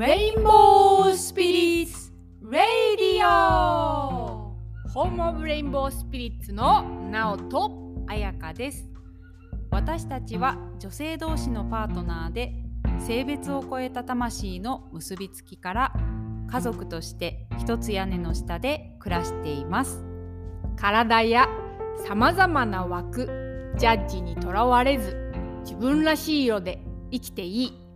レインボースピリッツ・レイディオホームオブレインボースピリッツのナオと彩香です。私たちは女性同士のパートナーで性別を超えた魂の結びつきから家族として一つ屋根の下で暮らしています。体やさまざまな枠ジャッジにとらわれず自分らしい色で生きていい。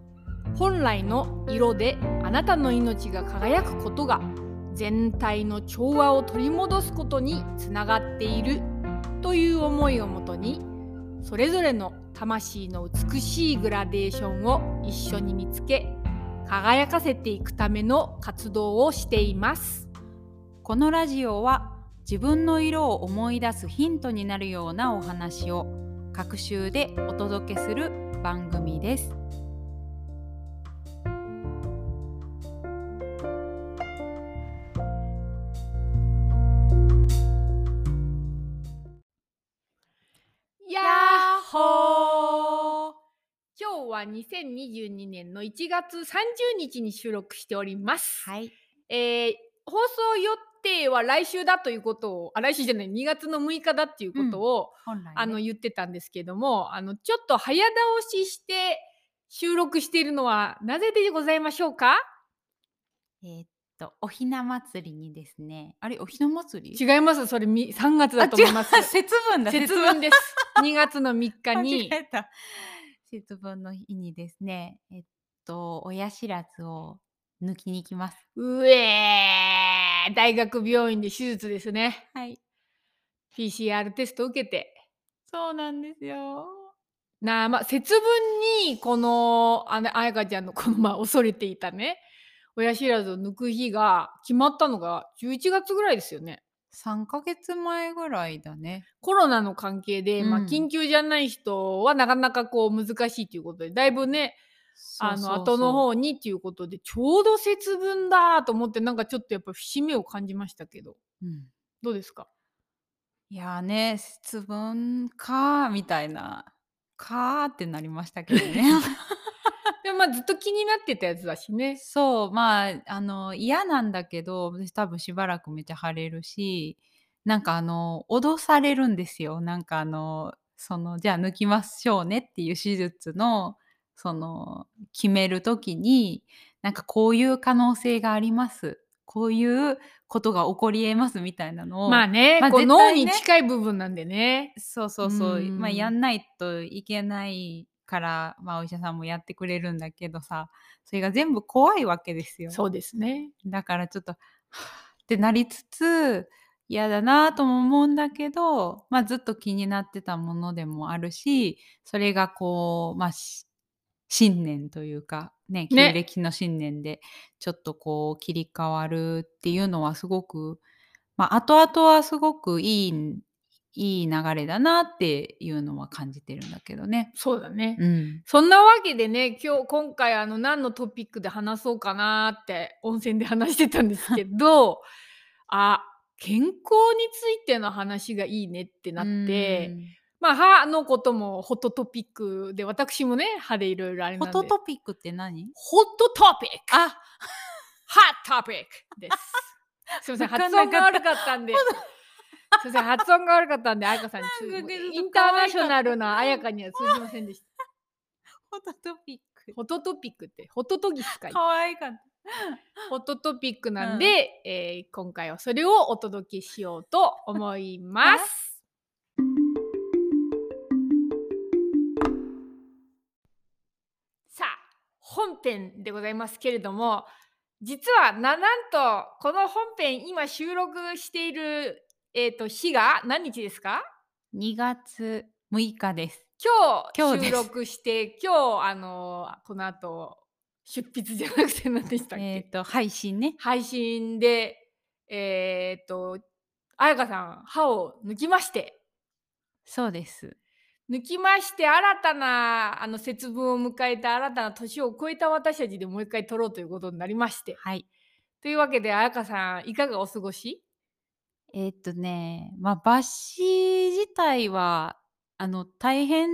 本来の色であなたの命が輝くことが全体の調和を取り戻すことにつながっているという思いをもとにそれぞれの魂の美しいグラデーションを一緒に見つけ輝かせていくための活動をしていますこのラジオは自分の色を思い出すヒントになるようなお話を各週でお届けする番組です。2022年の1月30日に収録しております。はい、えー放送予定は来週だということをあ来週じゃない2月の6日だっていうことを、本来、ね、あの言ってたんですけどもあのちょっと早倒しして収録しているのはなぜでございましょうか？えーっとおひな祭りにですね、あれおひな祭り？違います。それみ3月だと思います。節分だ節分です。2月の3日 間に節分の日にですね、えっと親知らずを抜きに行きます。うえー大学病院で手術ですねはい、PCR テスト受けてそうなんですよ。なあまあ節分にこのあの彩香ちゃんの このまあ恐れていたね親知らずを抜く日が決まったのが11月ぐらいですよね。3ヶ月前ぐらいだね。コロナの関係で、まあ、うん。緊急じゃない人はなかなかこう難しいということでだいぶねあの後の方にっていうことでちょうど節分だと思ってなんかちょっとやっぱ節目を感じましたけど。うん、どうですか？いやーね節分かーみたいなかーってなりましたけどね。まあずっと気になってたやつだしね。そうまああの嫌なんだけど私多分しばらくめっちゃ晴れるしなんかあの脅されるんですよ。なんかあのそのじゃあ抜きましょうねっていう手術のその決める時になんかこういう可能性があります。こういうことが起こりえますみたいなのをまあね、まあこう脳に近い部分なんでね。そうそうそう、うん。まあやんないといけないから、まあ、お医者さんもやってくれるんだけどさそれが全部怖いわけですよ。そうですね。だからちょっとってなりつつ嫌だなとも思うんだけど、まあ、ずっと気になってたものでもあるしそれがこう、まあ、し新年というかね旧ね暦の新年でちょっとこう切り替わるっていうのはすごく、まあ、後々はすごくいいいい流れだなっていうのは感じてるんだけどね。そうだね。うん、そんなわけでね今日今回あの何のトピックで話そうかなって温泉で話してたんですけど あ健康についての話がいいねってなって、まあ歯のこともホットトピックで私もね歯でいろいろあれなんでトトピックって何？ホットトピックあハットトピックです。すみません、発音が悪かったんで。すみません、発音が悪かったんで、彩香さんに通なんかねインターナショナルな彩香には通じませんでした。フォトトピックホットトピックって、ホットトギスかい。可愛かった。ホットトピックなんで、えー今回はそれをお届けしようと思います。さあ、本編でございますけれども、実はななんとこの本編今収録している、えー、と日が何日ですか？2月6日です。今今日収録して今日あのこの後出筆じゃなくて何でしたっけ、えっ、と配信ね。配信でえーっと彩香さん歯を抜きましてそうです。抜きまして新たなあの節分を迎えた新たな年を超えた私たちでもう一回撮ろうということになりましてはい。というわけで彩香さんいかがお過ごし？えっ、とね、まあ抜歯自体はあの大変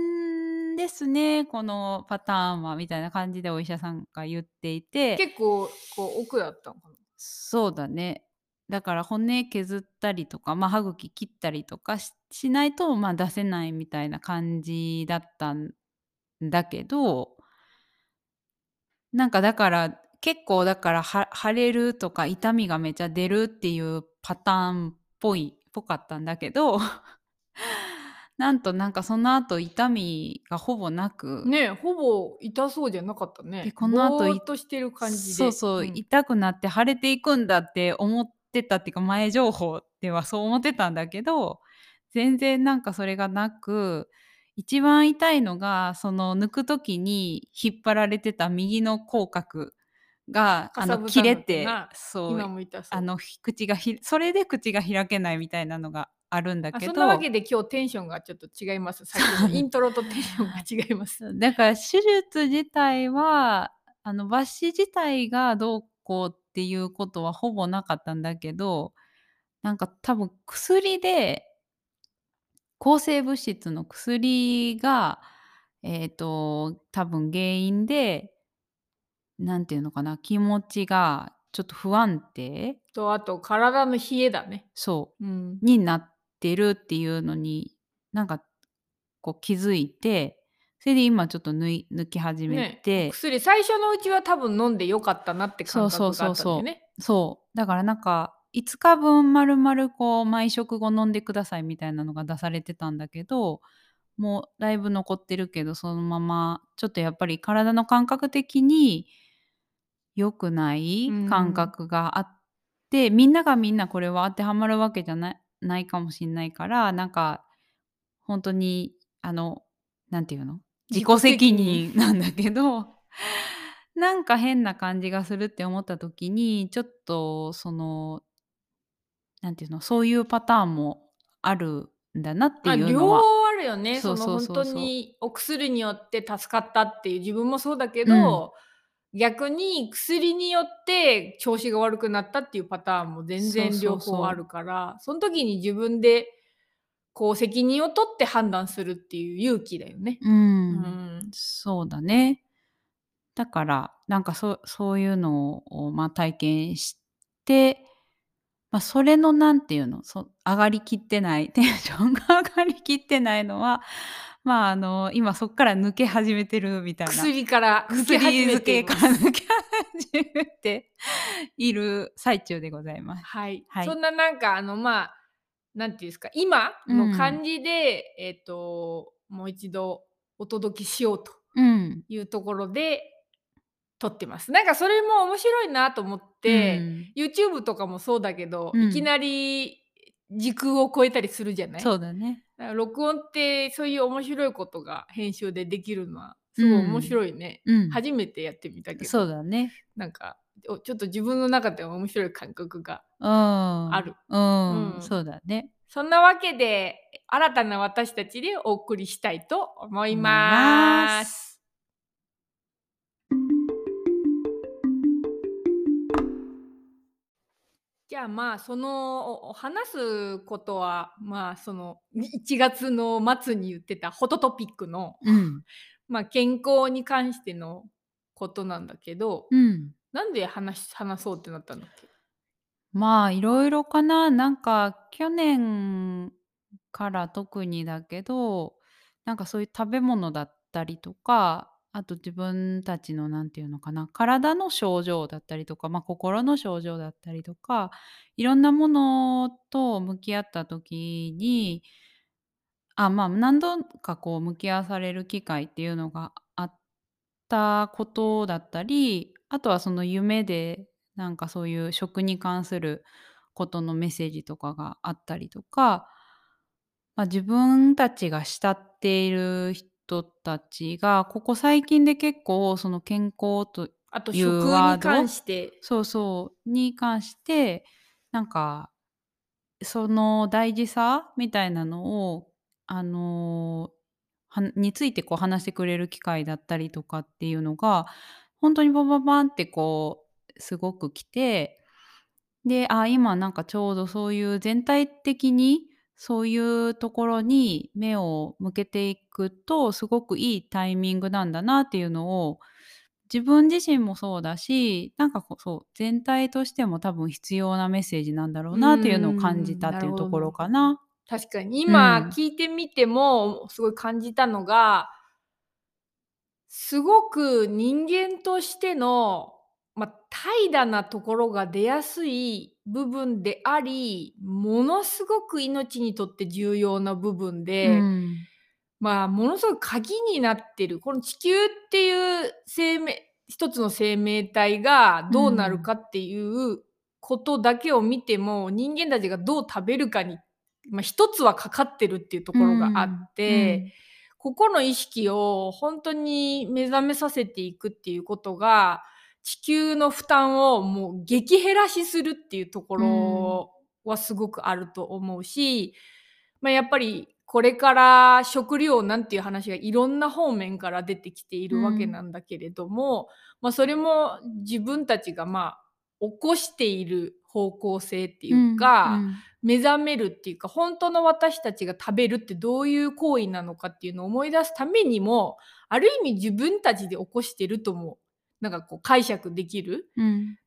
でですね、このパターンはみたいな感じでお医者さんが言っていて。結構こう奥だったのかな？そうだね。だから骨削ったりとか、ま、歯茎切ったりとかししないと、ま、出せないみたいな感じだったんだけどなんかだから、結構だから、は腫れるとか痛みがめちゃ出るっていうパターンっぽいぽかったんだけど、なんとなんかその後痛みがほぼなくね、ほぼ痛そうじゃなかったで、ね。この後いぼーっとしてる感じで。そうそう、ん。痛くなって腫れていくんだって思ってたっていうか、前情報ではそう思ってたんだけど、全然なんかそれがなく、一番痛いのが、その抜く時に引っ張られてた右の口角が、あの、切れてな、そう。あの、ひ口がひそれで口が開けないみたいなのがあるんだあ、けどそんなわけで今日テンションがちょっと違います。さっきのイントロとテンションが違います。だから手術自体は、あの、抜歯自体がどうこうっていうことはほぼなかったんだけど、なんか多分薬で抗生物質の薬が、えっと、多分原因でなんていうのかな、気持ちがちょっと不安定？と、あと体の冷えだね。そうん。う、になってるっていうのに、なんか、こう気づいて、それで今ちょっとぬい抜き始めて薬最初のうちは多分飲んで良かったなってそうそう感覚があそうそったんだよね。う。そう。だからなんか、5日分丸々こう毎食後飲んでくださいみたいなのが出されてたんだけど、もうだいぶ残ってるけど、そのままちょっとやっぱり体の感覚的に良くないうん。感覚があって、みんながみんなこれは当てはまるわけじゃないないかもしんないから、なんか、ほんとにあの、なんていうの、自己責任なんだけど、なんか変な感じがするって思った時に、ちょっとそのなんていうの、そういうパターンもあるんだなっていうのは方あるよね。そのほんとそうそうそう。にお薬によって助かったっていう自分もそうだけうん。ど、逆に薬によって調子が悪くなったっていうパターンも全然両。方あるから、そん時に自分でこう責任を取って判断するっていう勇気だよね。う。うんん。そうだね。だから、なんかそそういうのを、ま、体験して、ま、それのなんていうの、そ上がりきってない テンションが上がりきってないのは、まあ、あの、今そっから抜け始めてるみたいな。薬から抜け薬始めて。から抜け始めて いる最中でございます。はい。はい。そんななんかあの、まあ、なんていうんすか、今うん。の感じで、えっと、もう一度お届けしようとうん。いうところで撮ってます。なんかそれも面白いなと思っうて、ん。YouTube とかもそうだけど、うん。いきなり時空を超えたりするじゃない？そうだね。だから録音ってそういう面白いことが編集でできるのはうすごい面ん。白いね。うん。初めてやってみたけそうど、だね。なんか、おちょっと自分の中では面白い感覚がうある。ん。うん、うん。そうだね。そんなわけで、新たな私たちでお送りしたいと思います。じゃあ、まあ、その、話すことは、まあ、その、に1月の末に言ってたホトトピックの、うん。ま、健康に関してのことなんだけど、うん。なんで話し話そうってなったんだっけ？まあ、色々かな。なんか去年から特にだけど、なんかそういう食べ物だったりとか、あと自分たちのなんていうのかな、体の症状だったりとか、まあ、心の症状だったりとか、いろんなものと向き合った時にあ、まあ、何度かこう向き合わされる機会っていうのがあったことだったり、あとはその夢で、なんかそういう食に関することのメッセージとかがあったりとか、まあ、自分たちが慕っている人たちが、ここ最近で結構その健康とあという食にワード？関して。そうそう、に関して、なんか、その大事さみたいなのを、あの、はについてこう話してくれる機会だったりとかっていうのが、ほんとにバババンってこうすごく来て、で、あ、今なんかちょうどそういう全体的に、そういうところに目を向けていくと、すごくいいタイミングなんだなっていうのを、自分自身もそうだし、なんかこう、そう、全体としても多分必要なメッセージなんだろうなっていうのを感じたっていうところかな。確かに今聞いてみてもすごい感じたのが、すごく人間としての、ま、怠惰なところが出やすい部分であり、ものすごく命にとって重要な部分うで、ん。まあ、ものすごく鍵になってる、この地球っていう生命一つの生命体がどうなるかっていうことだけを見ても、人間たちがどう食べるかに、まあ、一つはかかってるっていうところがあって、ここの意識を本当に目覚めさせていくっていうことが、地球の負担をもう激減らしするっていうところはすごくあると思うし、まあ、やっぱりこれから食料なんていう話がいろんな方面から出てきているわけなんだけれども、まあ、それも自分たちがまあ起こしている方向性っていうか、うん。目覚めるっていうか本当の私たちが食べるってどういう行為なのかっていうのを思い出すためにもある意味自分たちで起こしてるともなんかこう解釈できるうん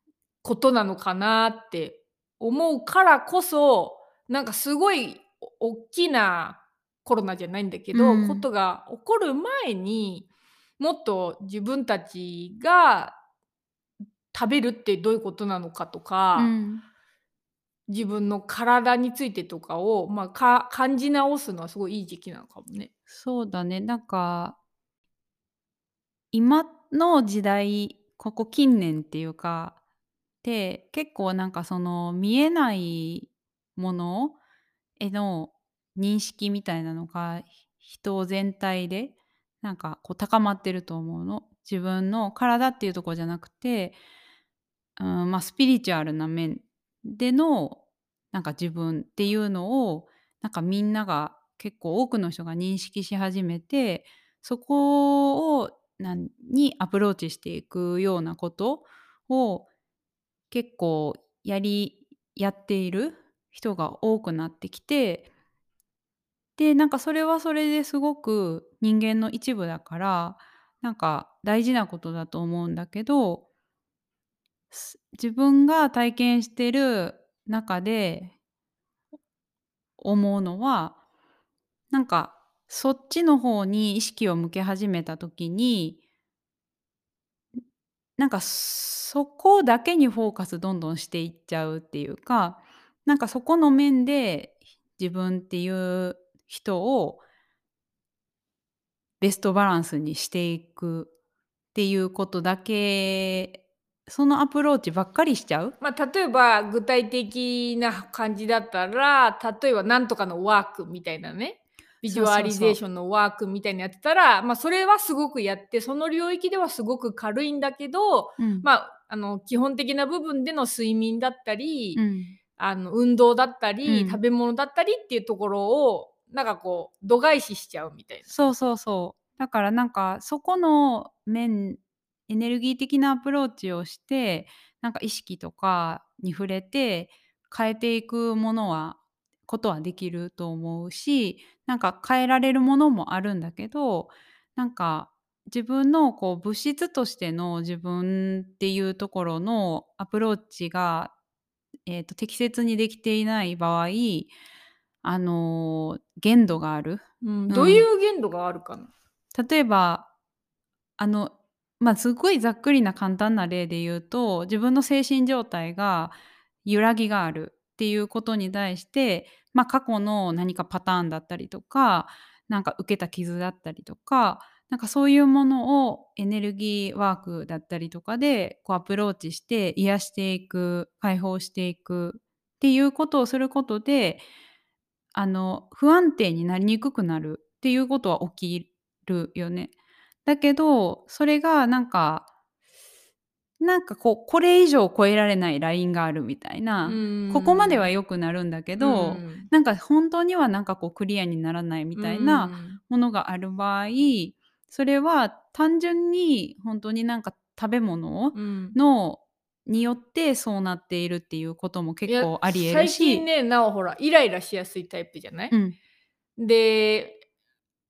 ことなのかなって思うからこそなんかすごいお大きなコロナじゃないんだけど、うんことが起こる前にもっと自分たちが食べるってどういうことなのかとか、うん自分の体についてとかを、まあ、か感じ直すのはすごいいい時期なのかもね。そうだね。なんか、今の時代、ここ近年っていうか、で、結構なんかその見えないものへの認識みたいなのが、人全体でなんかこう高まってると思うの。自分の体っていうとこじゃなくて、うん、まあ、スピリチュアルな面でのなんか自分っていうのをなんかみんなが結構多くの人が認識し始めてそこをなにアプローチしていくようなことを結構やりやっている人が多くなってきてでなんかそれはそれですごく人間の一部だからなんか大事なことだと思うんだけど自分が体験してる中で思うのはなんかそっちの方に意識を向け始めた時になんかそこだけにフォーカスどんどんしていっちゃうっていうかなんかそこの面で自分っていう人をベストバランスにしていくっていうことだけそのアプローチばっかりしちゃう？まあ、例えば具体的な感じだったら例えばなんとかのワークみたいなね。ビジュアリゼーションのワークみたいなやってたらまあ、それはすごくやってその領域ではすごく軽いんだけど、うんまあ、あの基本的な部分での睡眠だったり、うんあの運動だったり、うん食べ物だったりっていうところをなんかこう度外視しちゃうみたいな。そうそうそう。だからなんかそこの面エネルギー的なアプローチをしてなんか意識とかに触れて変えていくものはことはできると思うしなんか変えられるものもあるんだけどなんか自分のこう物質としての自分っていうところのアプローチが、えー、と適切にできていない場合あの限度がある。うん、どういう限度があるかな、例えばあのまあすごいざっくりな簡単な例で言うと自分の精神状態が揺らぎがあるっていうことに対して、まあ、過去の何かパターンだったりとかなんか受けた傷だったりとかなんかそういうものをエネルギーワークだったりとかでこうアプローチして癒していく解放していくっていうことをすることであの不安定になりにくくなるっていうことは起きるよね。だけどそれがなんかなんかこうこれ以上超えられないラインがあるみたいな、ここまでは良くなるんだけど、うん。なんか本当にはなんかこうクリアにならないみたいなものがある場合、それは単純に本当になんか食べ物のによってそうなっているっていうことも結構あり得る最し近ねなおほらイライラしやすいタイプじゃない、うん。で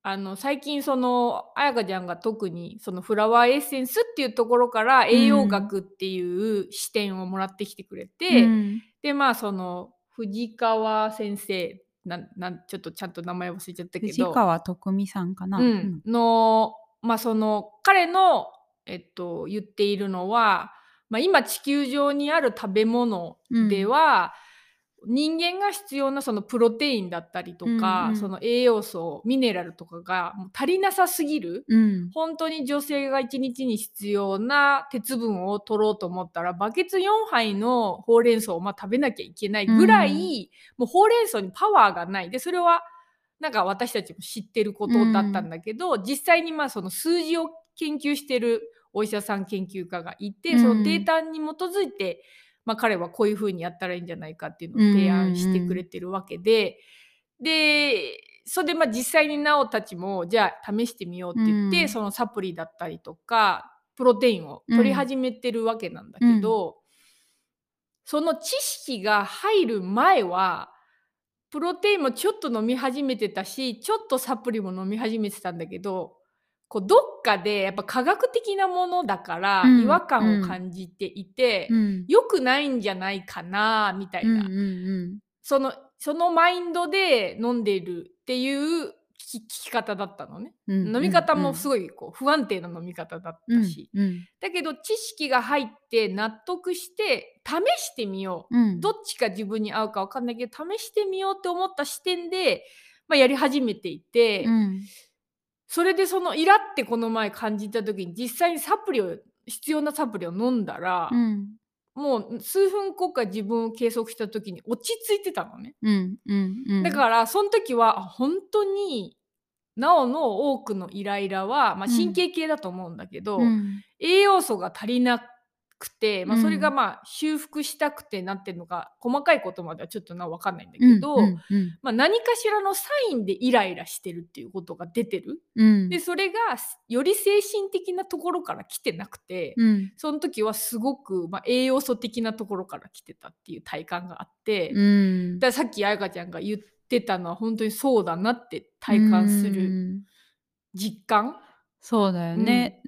あの最近その彩香ちゃんが特にそのフラワーエッセンスっていうところから栄養学っていう視点をもらってきてくれて、うん。でまあその藤川先生なんなんちょっとちゃんと名前忘れちゃったけ藤ど、川徳美さんかな？うん、のまあその彼の、えっと、言っているのは、まあ、今地球上にある食べ物では、人間が必要なそのプロテインだったりとか、うんうん。その栄養素ミネラルとかがもう足りなさすぎる。うん。本当に女性が1日に必要な鉄分を取ろうと思ったらバケツ4杯のほうれん草をまあ食べなきゃいけないぐらい、もうほうれん草にパワーがない。でそれはなんか私たちも知ってることだったんだけど、実際にまあその数字を研究してるお医者さん研究家がいて、うん。そのデータに基づいて、まあ、彼はこういうふうにやったらいいんじゃないかっていうのを提案してくれてるわけで、でそれでまあ実際になおたちもじゃあ試してみようって言って、うん。そのサプリだったりとかプロテインを取り始めてるわけなんだけど、その知識が入る前はプロテインもちょっと飲み始めてたしちょっとサプリも飲み始めてたんだけどこうどっかでやっぱ科学的なものだからうん違和感を感じていて、うん。良くないんじゃないかなみたいな、うんうんそのそのマインドで飲んでるっていう聞き聞き方だったのね。うん飲み方もすいごいこう不安定な飲み方だったし、うんだけど知識が入って納得して試してみよう。うん。どっちが自分に合うか分かんないけど試してみようって思った視点で、まあ、やり始めていて、うんそれでそのイラってこの前感じた時に実際にサプリを必要なサプリを飲んだら、うん。もう数分後か自分を計測した時に落ち着いてたのね。うんうんうん。だからその時はあ本当になおの多くのイライラは、まあ、うん。神経系だと思うんだけど、うん。栄養素が足りなくて、まあ、うん。それがまあ修復したくてなってるのか細かいことまではちょっとな分かんないんだけど、うんうんまあ、何かしらのサインでイライラしてるっていうことが出てる。うん。でそれがより精神的なところから来てなくて、うん。その時はすごく、まあ、栄養素的なところから来てたっていう体感があって、うん。だからさっき彩香ちゃんが言ってたのは本当にそうだなって体感するうん。実感？そうだよね。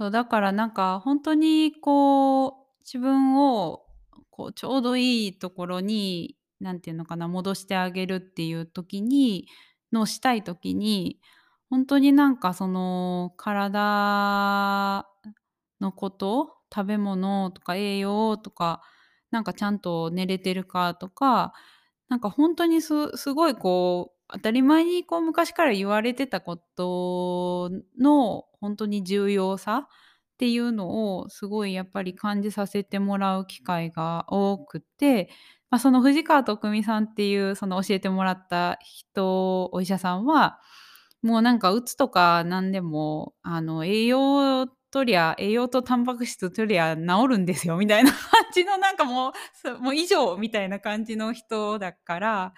そうだからなんか本当にこう自分をこうちょうどいいところになんていうのかな戻してあげるっていう時にのしたい時に本当になんかその体のこと食べ物とか栄養とかなんかちゃんと寝れてるかとかなんか本当にすすごいこう当たり前にこう昔から言われてたことの本当に重要さっていうのをすごいやっぱり感じさせてもらう機会が多くて、まあ、その藤川徳美さんっていうその教えてもらった人お医者さんはもうなんかうつとか何でもあの栄養取りゃ栄養とタンパク質取りゃ治るんですよみたいな感じのなんかもうもう以上みたいな感じの人だから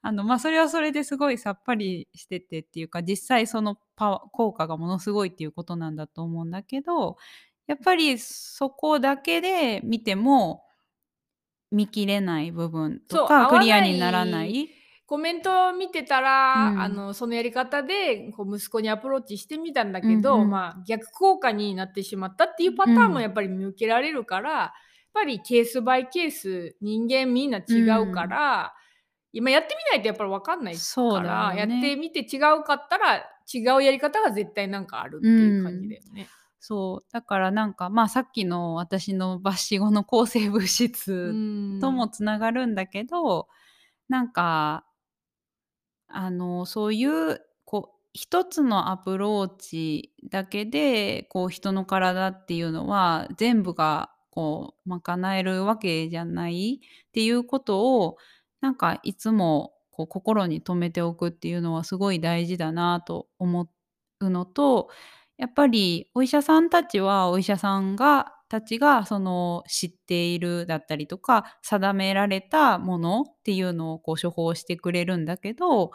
あのまあそれはそれですごいさっぱりしててっていうか実際そのパワ効果がものすごいっていうことなんだと思うんだけどやっぱりそこだけで見ても見切れない部分とかクリアにならない。コメントを見てたら、うん。あのそのやり方でこう息子にアプローチしてみたんだけど、うんうん。まあ、逆効果になってしまったっていうパターンもやっぱり見受けられるから、やっぱりケースバイケース人間みんな違うから、今やってみないとやっぱり分かんないかそうだら、よね。やってみて違うかったら違うやり方が絶対なんかあるっていう感じだよね。そう。だからなんかまあさっきの私の抜歯後の抗生物質うん。ともつながるんだけど、なんかあのそういうこう一つのアプローチだけでこう人の体っていうのは全部がこう賄えるわけじゃないっていうことをなんかいつもこう心に留めておくっていうのはすごい大事だなと思うのとやっぱりお医者さんたちはお医者さんがたちがその知っているだったりとか定められたものっていうのをこう処方してくれるんだけど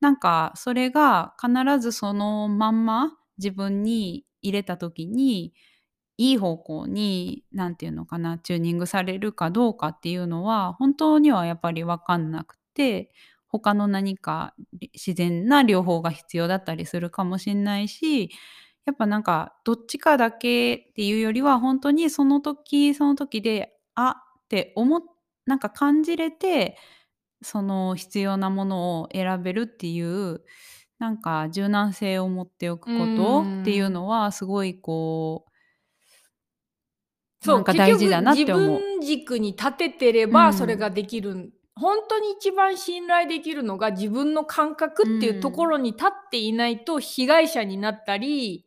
なんかそれが必ずそのまんま自分に入れた時にいい方向に何て言うのかなチューニングされるかどうかっていうのは本当にはやっぱり分かんなくて他の何か自然な療法が必要だったりするかもしんないしやっぱなんかどっちかだけっていうよりは本当にその時その時であって思っなんか感じれてその必要なものを選べるっていうなんか柔軟性を持っておくことっていうのはすごいこうそう、か大事だなっ結局て思う。自分軸に立ててれうんばそれができるん、本当に一番信頼できるのが自分の感覚っていうところに立っていないと被害者になったり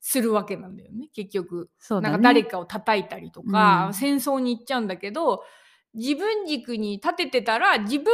するわけなんだよね結局。そうだね。なんか誰かを叩いたりとか、うん戦争に行っちゃうんだけど自分軸に立ててたら自分が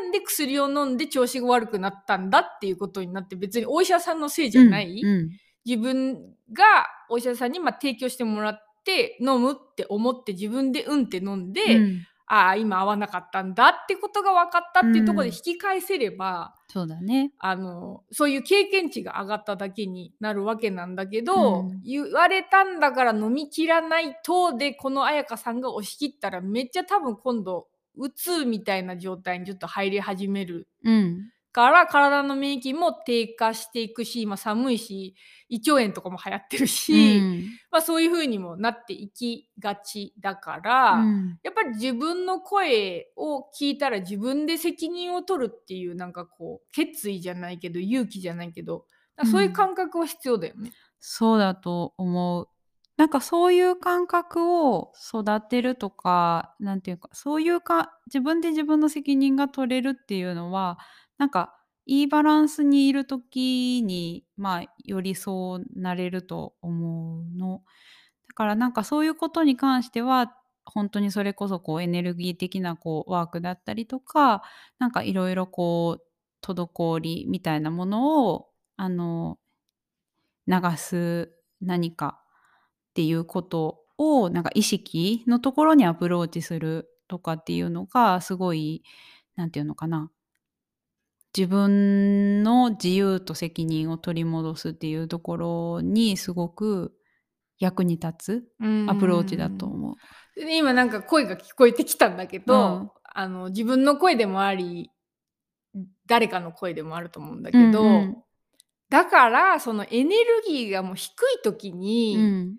選んで薬を飲んで調子が悪くなったんだっていうことになって別にお医者さんのせいじゃない、うんうん自分がお医者さんにまあ提供してもらって飲むって思って自分でうんって飲んで、うんああ今合わなかったんだってことが分かったっていうところでうん引き返せれば、そうだね。あのそういう経験値が上がっただけになるわけなんだけど、うん言われたんだから飲み切らないとでこの彩香さんが押し切ったらめっちゃ多分今度うつみたいな状態にちょっと入り始めるうん。から体の免疫も低下していくし今寒いし胃腸炎とかも流行ってるし、うんまあ、そういう風にもなっていきがちだから、うんやっぱり自分の声を聞いたら自分で責任を取るっていうなんかこう決意じゃないけど勇気じゃないけどそういう感覚は必要だよね。そうだと思う。なんかそういう感覚を育てるとか、なんていうか、そういうか自分で自分の責任が取れるっていうのは、なんかいいバランスにいる時に、まあ、よりそうなれると思うの。だからなんかそういうことに関しては、本当にそれこそこうエネルギー的なこうワークだったりとか、なんかいろいろこう滞りみたいなものをあの流す何かっていうことをなんか意識のところにアプローチするとかっていうのがすごいなんていうのかな自分の自由と責任を取り戻すっていうところにすごく役に立つアプローチだと思う。で今なんか声が聞こえてきたんだけど、うん。あの自分の声でもあり誰かの声でもあると思うんだけど、うんうん。だからそのエネルギーがもう低い時うにん。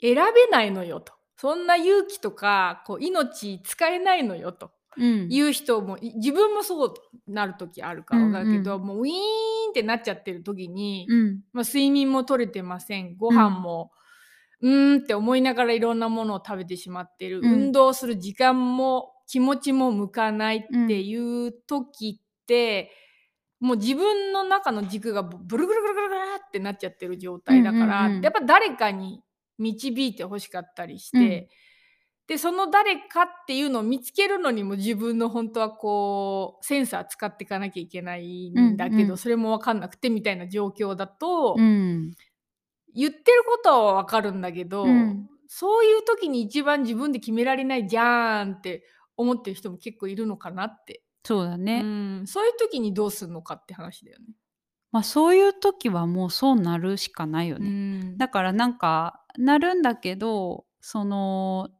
選べないのよと、そんな勇気とかこう命使えないのよとうん。いう人もい自分もそうなる時あるからうんだけど、うんもうウィーンってなっちゃってる時に、うん。まあ、睡眠も取れてません。ご飯も、うーんって思いながらいろんなものを食べてしまってる、うん。運動する時間も気持ちも向かないっていう時って、もう自分の中の軸がブブルブルブルブルブルってなっちゃってる状態だから、うんうんうん。やっぱ誰かに導いてほしかったりして、うんでその誰かっていうのを見つけるのにも自分の本当はこうセンサー使っていかなきゃいけないんだけど、うんうんそれも分かんなくてみたいな状況だと、うん言ってることは分かるんだけど、うんそういう時に一番自分で決められないじゃんって思ってる人も結構いるのかなって、そうだね。うん、そういう時にどうするのかって話だよね。まあそういう時はもうそうなるしかないよね。うんだからなんかなるんだけどその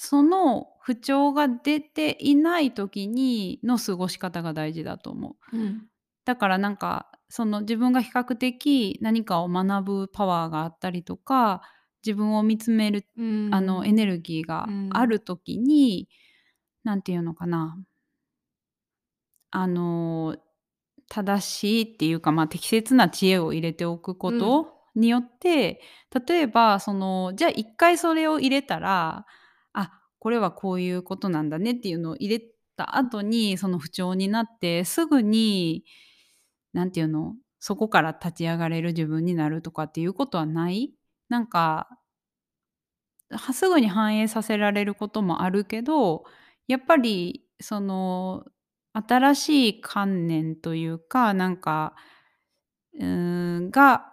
その不調が出ていない時にの過ごし方が大事だと思う。うん。だからなんかその自分が比較的何かを学ぶパワーがあったりとか自分を見つめるうん。あのエネルギーがある時に、なんていうのかな。あの正しいっていうか、まあ、適切な知恵を入れておくことによって、例えばそのじゃあ一回それを入れたらあこれはこういうことなんだねっていうのを入れた後にその不調になってすぐになんていうのそこから立ち上がれる自分になるとかっていうことはない？なんかすぐに反映させられることもあるけどやっぱりその新しい観念というかなんかうーんが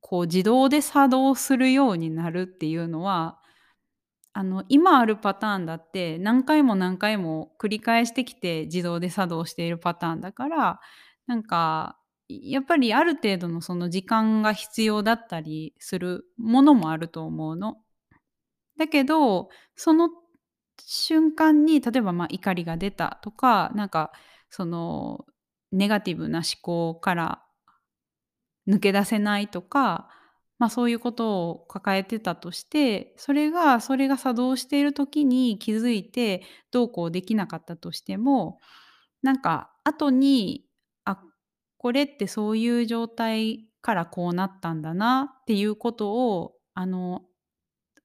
こう自動で作動するようになるっていうのはあの今あるパターンだって何回も何回も繰り返してきて自動で作動しているパターンだからなんかやっぱりある程度のその時間が必要だったりするものもあると思うの。だけど、その瞬間に例えば、ま、怒りが出たとか、なんかそのネガティブな思考から抜け出せないとか、ま、そういうことを抱えてたとして、それがそれが作動している時に気づいて、どうこうできなかったとしても、なんか後に、あ、これってそういう状態からこうなったんだなっていうことを、あの、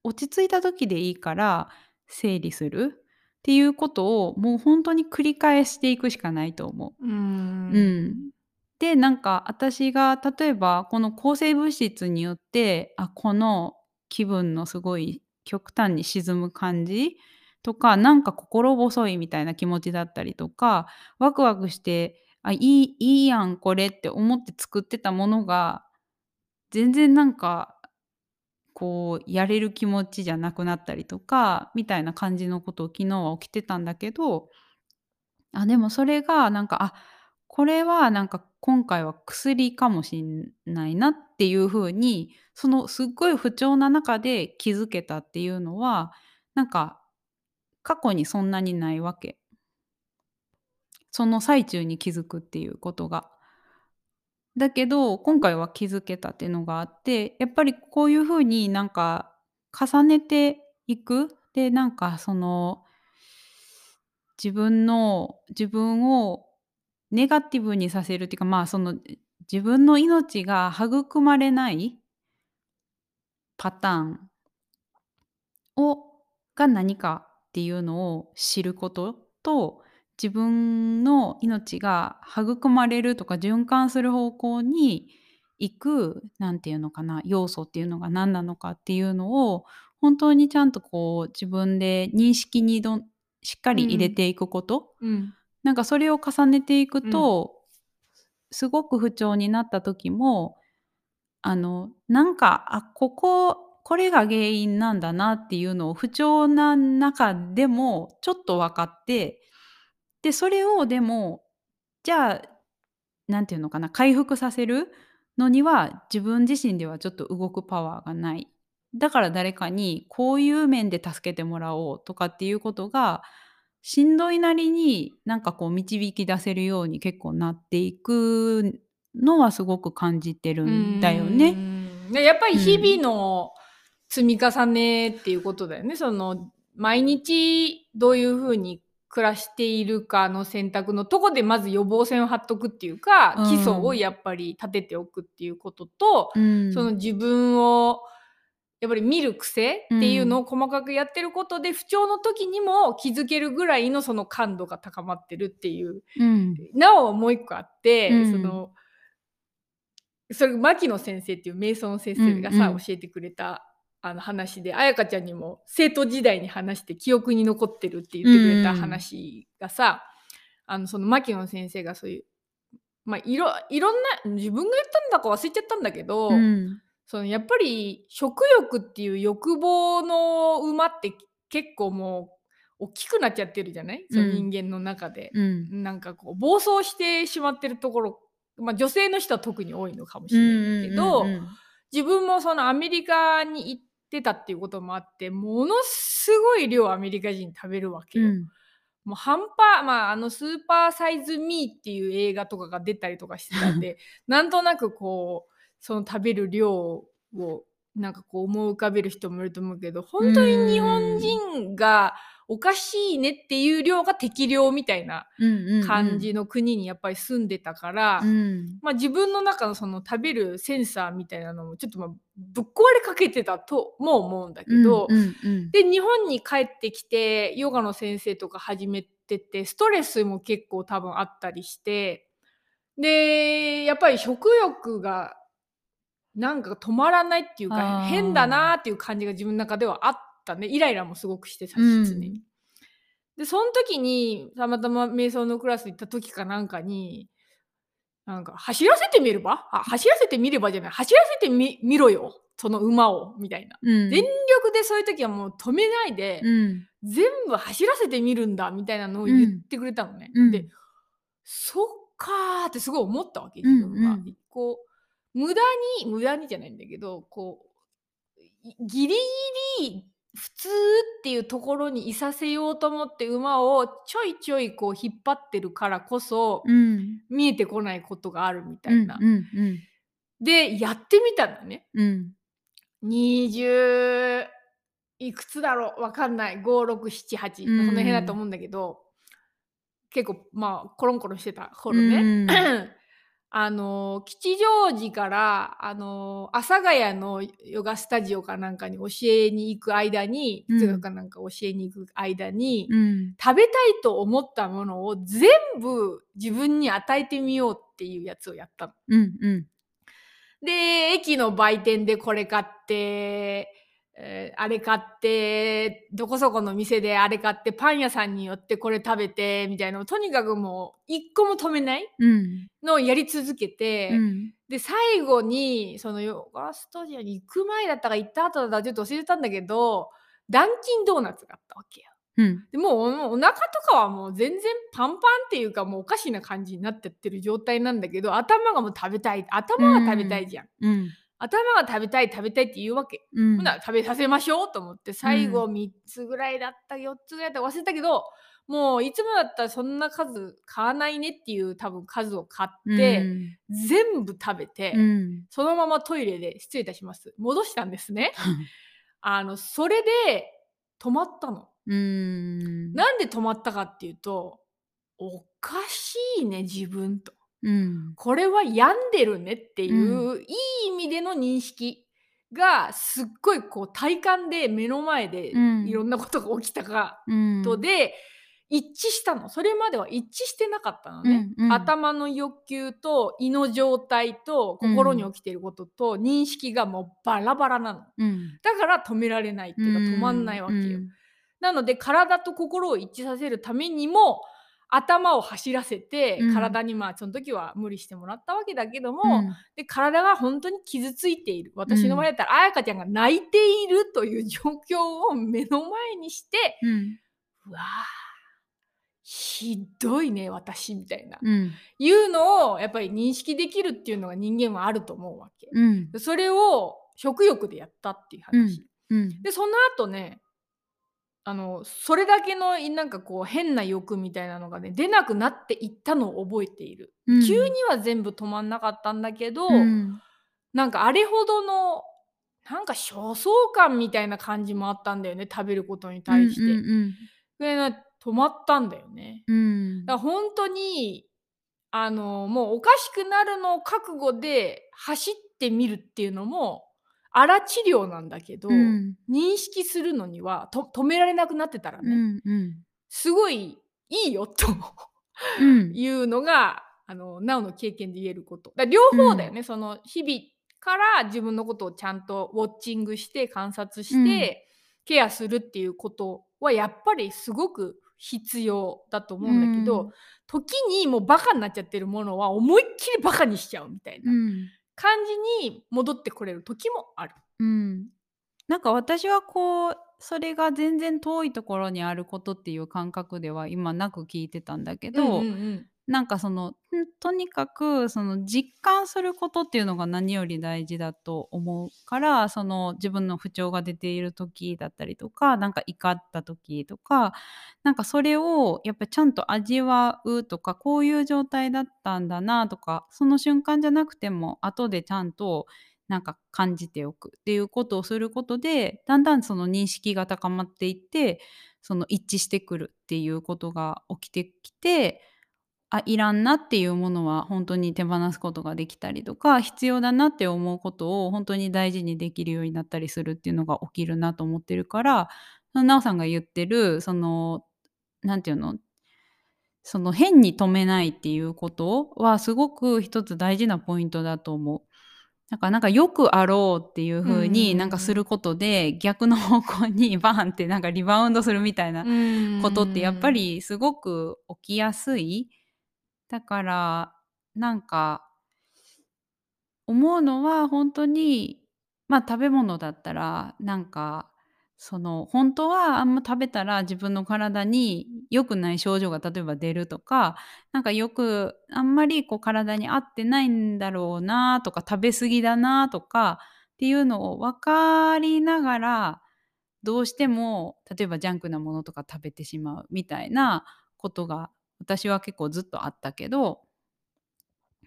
落ち着いた時でいいから整理するっていうことを、もうほんとに繰り返していくしかないと思うーう。ん。で、なんか私が例えばこの抗生物質によって、あ、この気分のすごい極端に沈む感じとか、なんか心細いみたいな気持ちだったりとか、ワクワクして、あ、いいいいやんこれって思って作ってたものが、全然なんか、こうやれる気持ちじゃなくなったりとか、みたいな感じのことを昨日は起きてたんだけど、あ、でもそれがなんか、あ、これはなんか今回は薬かもしんないなっていう風に、そのすっごい不調な中で気づけたっていうのは、なんか過去にそんなにないわけ。その最中に気づくっていうことが。だけど、今回は気づけたっていうのがあって、やっぱりこういう風になんか重ねていく、で、なんかその自分の自分をネガティブにさせるっていうか、まあ、その自分の命が育まれないパターンをが何かっていうのを知ることと、自分の命が育まれるとか循環する方向に行く、なんていうのかな、要素っていうのが何なのかっていうのを、本当にちゃんとこう自分で認識にどんしっかり入れていくこと、うん。なんかそれを重ねていくうん。と、すごく不調になった時も、あの、なんか、あ、ここ、これが原因なんだなっていうのを不調な中でもちょっと分かって、で、それをでも、じゃあ、なんていうのかな、回復させるのには、自分自身ではちょっと動くパワーがない。だから誰かにこういう面で助けてもらおうとかっていうことが、しんどいなりになんかこう導き出せるように結構なっていくのはすごく感じてるうんだよね。やっぱり日々の積み重ねっていうことだよね。その、毎日どういう風に暮らしているかの選択のとこでまず予防線を張っとくっていうか、うん基礎をやっぱり立てておくっていうことと、うん。その自分をやっぱり見る癖っていうのを細かくやってることで、不調の時にも気づけるぐらいのその感度が高まってるっていう。うん。なおもう一個あって、うんそのそれ牧野先生っていう瞑想の先生がさ、うんうん教えてくれたあの話で彩香ちゃんにも生徒時代に話して記憶に残ってるって言ってくれた話がさ、あのその牧野先生がそういうまあいろいろんな自分が言ったんだか忘れちゃったんだけど、うん。そのやっぱり食欲っていう欲望の馬って結構もう大きくなっちゃってるじゃない、そのうん人間の中で。うん。なんかこう暴走してしまってるところ、まあ、女性の人は特に多いのかもしれないけど、自分もそのアメリカに行ってたっていうこともあってものすごい量アメリカ人食べるわけよ。うんもう半端、まあ、あのスーパーサイズミーっていう映画とかが出たりとかしてたんで なんとなくこうその食べる量をなんかこう思い浮かべる人もいると思うけど本当に日本人がおかしいねっていう量が適量みたいなうんうんうん。感じの国にやっぱり住んでたから、うん。まあ、自分の中のその食べるセンサーみたいなのもちょっとまあぶっ壊れかけてたとも思うんだけど、うんうんうん。で日本に帰ってきてヨガの先生とか始めててストレスも結構多分あったりしてでやっぱり食欲がなんか止まらないっていうか変だなっていう感じが自分の中ではあったね。イライラもすごくしてたしうん。常に。でその時にたまたま瞑想のクラス行った時かなんかになんか走らせてみれば？あ走らせてみればじゃない。走らせてみ見ろよ。その馬を。みたいな。うん。全力でそういう時はもう止めないで、うん。全部走らせてみるんだ。みたいなのを言ってくれたのね。うん。でそっかーってすごい思ったわけうん自分は。うんこう無駄に無駄にじゃないんだけどこういギリギリ普通っていうところにいさせようと思って馬をちょいちょいこう引っ張ってるからこそ、うん。見えてこないことがあるみたいな。うんうんうん。でやってみたのね。うん。20いくつだろう？わかんない。5678、うん。その辺だと思うんだけど結構まあコロンコロンしてた頃ね、うん あの吉祥寺からあの阿佐ヶ谷のヨガスタジオかなんかに教えに行く間にうん。哲学かなんか教えに行く間に、うん。食べたいと思ったものを全部自分に与えてみようっていうやつをやったの。うんうん。で駅の売店でこれ買って、えーあれ買ってどこそこの店であれ買ってパン屋さんによってこれ食べてみたいな。のをとにかくもう一個も止めないうん。のをやり続けて、うん。で最後にそのヨガスタジオに行く前だったか行った後だったかちょっと忘れたんだけどダンキンドーナツがあったわけよ。うん。でもうおお腹とかはもう全然パンパンっていうかもうおかしな感じになってってる状態なんだけど頭がもう食べたい。頭が食べたいじゃん。うん頭が食べたい食べたいって言うわけ。うんほな食べさせましょうと思って最後3つぐらいだった4つぐらいだった忘れたけどもういつもだったらそんな数買わないねっていう多分数を買って、全部食べて、うんそのままトイレで失礼いたします戻したんですね。あのそれで止まったの。うんなんで止まったかっていうとおかしいね自分と。うん。これは病んでるねっていう、いい意味での認識がすっごいこう体感で目の前でうん。いろんなことが起きたかうん。とで、一致したの。それまでは一致してなかったのね、うんうん。頭の欲求と胃の状態と心に起きていることと認識がもうバラバラなの。うん。だから止められないっていうか止まんないわけよ、なので体と心を一致させるためにも頭を走らせて、うん。体にまあその時は無理してもらったわけだけども、うん。で体が本当に傷ついている。私の場合だったら、彩香ちゃんが泣いているという状況を目の前にしてうん。うわーひどいね私みたいな、うん。いうのをやっぱり認識できるっていうのが人間はあると思うわけ。それを食欲でやったっていう話。うん。でその後ねあのそれだけのなんかこう変な欲みたいなのがね出なくなっていったのを覚えている、うん。急には全部止まんなかったんだけど、うん。なんかあれほどのなんか焦燥感みたいな感じもあったんだよね食べることに対して。うんでな止まったんだよね。うん。だから本当にあのもうおかしくなるのを覚悟で走ってみるっていうのも荒治療なんだけど、うん。認識するのにはと止められなくなってたらうね、んうん。すごいいいよとうん。いうのがあのなおの経験で言えること。だ両方だよね、その日々から自分のことをちゃんとウォッチングして観察して、ケアするっていうことはやっぱりすごく必要だと思うんだけど、うん。時にもうバカになっちゃってるものは思いっきりバカにしちゃうみたいな。うん感じに戻ってこれる時もある。うんなんか私はこうそれが全然遠いところにあることっていう感覚では今なく聞いてたんだけど、うんうんうんなんかそのとにかくその実感することっていうのが何より大事だと思うからその自分の不調が出ている時だったりとかなんか怒った時とかなんかそれをやっぱちゃんと味わうとかこういう状態だったんだなとかその瞬間じゃなくても後でちゃんとなんか感じておく。っていうことをすることでだんだんその認識が高まっていってその一致してくるっていうことが起きてきてあいらんなっていうものは本当に手放すことができたりとか必要だなって思うことを本当に大事にできるようになったりするっていうのが起きるなと思ってるからなおさんが言ってるその何て言うのその変に止めないっていうことはすごく一つ大事なポイントだと思う。なんかなんかよくあろうっていう風になんかすることで逆の方向にバーンってなんかリバウンドするみたいなことってやっぱりすごく起きやすい。だからなんか思うのは本当にまあ食べ物だったらなんかその本当はあんま食べたら自分の体に良くない症状が例えば出るとかなんかよくあんまりこう体に合ってないんだろうなとか食べ過ぎだなとかっていうのを分かりながらどうしても例えばジャンクなものとか食べてしまうみたいなことが私は結構ずっとあったけど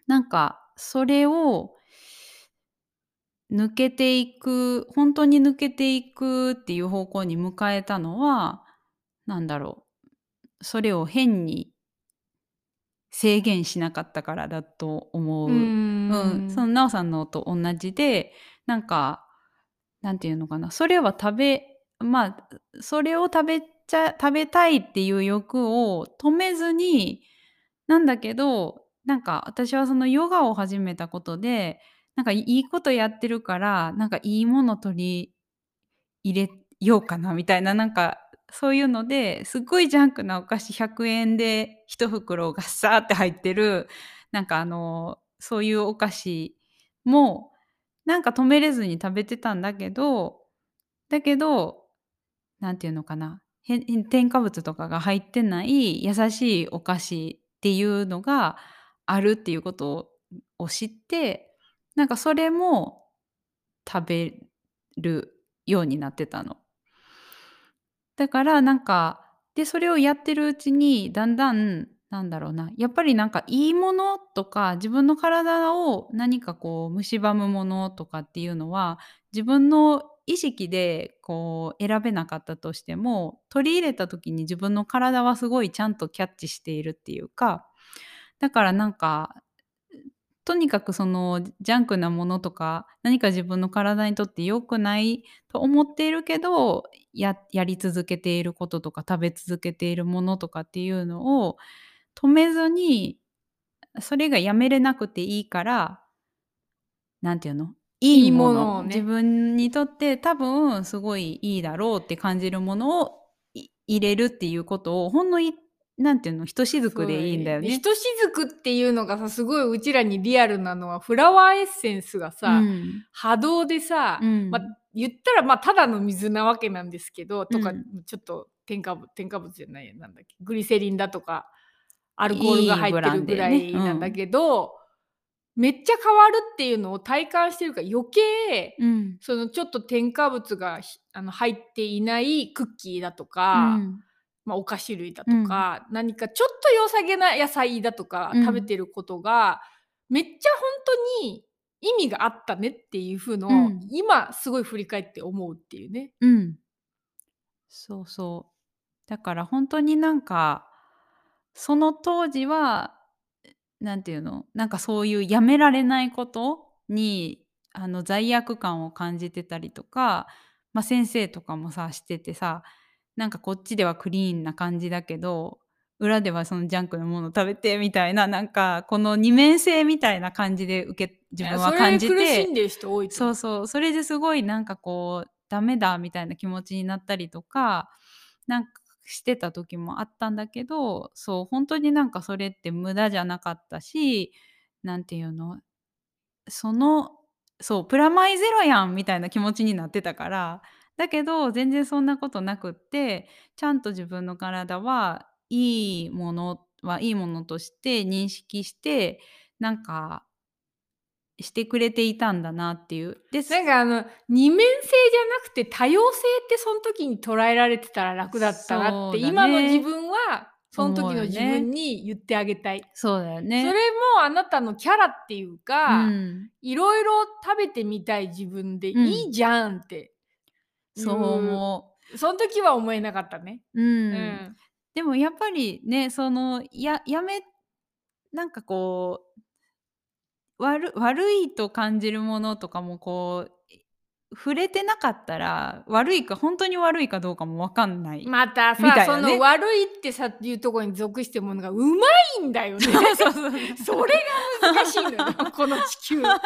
なんかそれを抜けていく本当に抜けていくっていう方向に迎えたのはなんだろうそれを変に制限しなかったからだと思う。ううん、そのなおさんのと同じでなんかなんていうのかなそれは食べまあそれを食べちゃ食べたいっていう欲を止めずになんだけどなんか私はそのヨガを始めたことでなんかいいことやってるからなんかいいもの取り入れようかなみたいななんかそういうのですっごいジャンクなお菓子100円で1袋ガッサーって入ってるなんかあのそういうお菓子もなんか止めれずに食べてたんだけどだけどなんていうのかな添加物とかが入ってない優しいお菓子っていうのがあるっていうことを知ってなんかそれも食べるようになってたの。だからなんかでそれをやってるうちにだんだんなんだろうなやっぱりなんかいいものとか自分の体を何かこう蝕むものとかっていうのは自分の意識でこう選べなかったとしても取り入れた時に自分の体はすごいちゃんとキャッチしているっていうかだからなんかとにかくそのジャンクなものとか何か自分の体にとって良くないと思っているけどやり続けていることとか食べ続けているものとかっていうのを止めずにそれがやめれなくていいからなんていうの？いいもの。をね。自分にとって多分すごいいいだろうって感じるものをい入れるっていうことをほんのいなんていうのひとしずくでいいんだよね。ひとしずくっていうのがさすごいうちらにリアルなのはフラワーエッセンスがさ、うん。波動でさ、うん。まあ、言ったらまあただの水なわけなんですけどとか、うんちょっと添加物添加物じゃないやなんだっけグリセリンだとかアルコールが入ってるぐらいなんだけど、めっちゃ変わるっていうのを体感してるから余計うんそのちょっと添加物がひあの入っていないクッキーだとうか、んまあ、お菓子類だとか、何かちょっと良さげな野菜だとかうん食べてることが、めっちゃ本当に意味があったねっていう風のを、うん今すごい振り返って思うっていうね。うん。そうそう。だから本当になんか、その当時は、なんていうの、なんかそういうやめられないことに、あの罪悪感を感じてたりとか、まあ、先生とかもさしててさ、なんかこっちではクリーンな感じだけど、裏ではそのジャンクなもの食べてみたいな、なんかこの二面性みたいな感じで受け自分は感じてしんでる人多いと思そうそう。それですごいなんかこうダメだみたいな気持ちになったりとかなんかしてた時もあったんだけどそう本当になんかそれって無駄じゃなかったしなんていうのそのそうプラマイゼロやんみたいな気持ちになってたからだけど全然そんなことなくってちゃんと自分の体はいいものはいいものとして認識してなんかしてくれていたんだなっていう。でなんかあの二面性じゃなくて多様性ってその時に捉えられてたら楽だったなって、ね今の自分はその時の自分に言ってあげたい。そうだよね。それもあなたのキャラっていうか、うん、いろいろ食べてみたい自分でうんいいじゃんって、そう思その時は思えなかったね。う。うん。うんでもやっぱりねそのややめなんかこう悪悪いと感じるものとかもこう触れてなかったら悪いか本当に悪いかどうかも分かんない。またさ、ねその悪いってさいうところに属してるものがうまいんだよね。そうそうそうそれが難しいのよ この地球上手に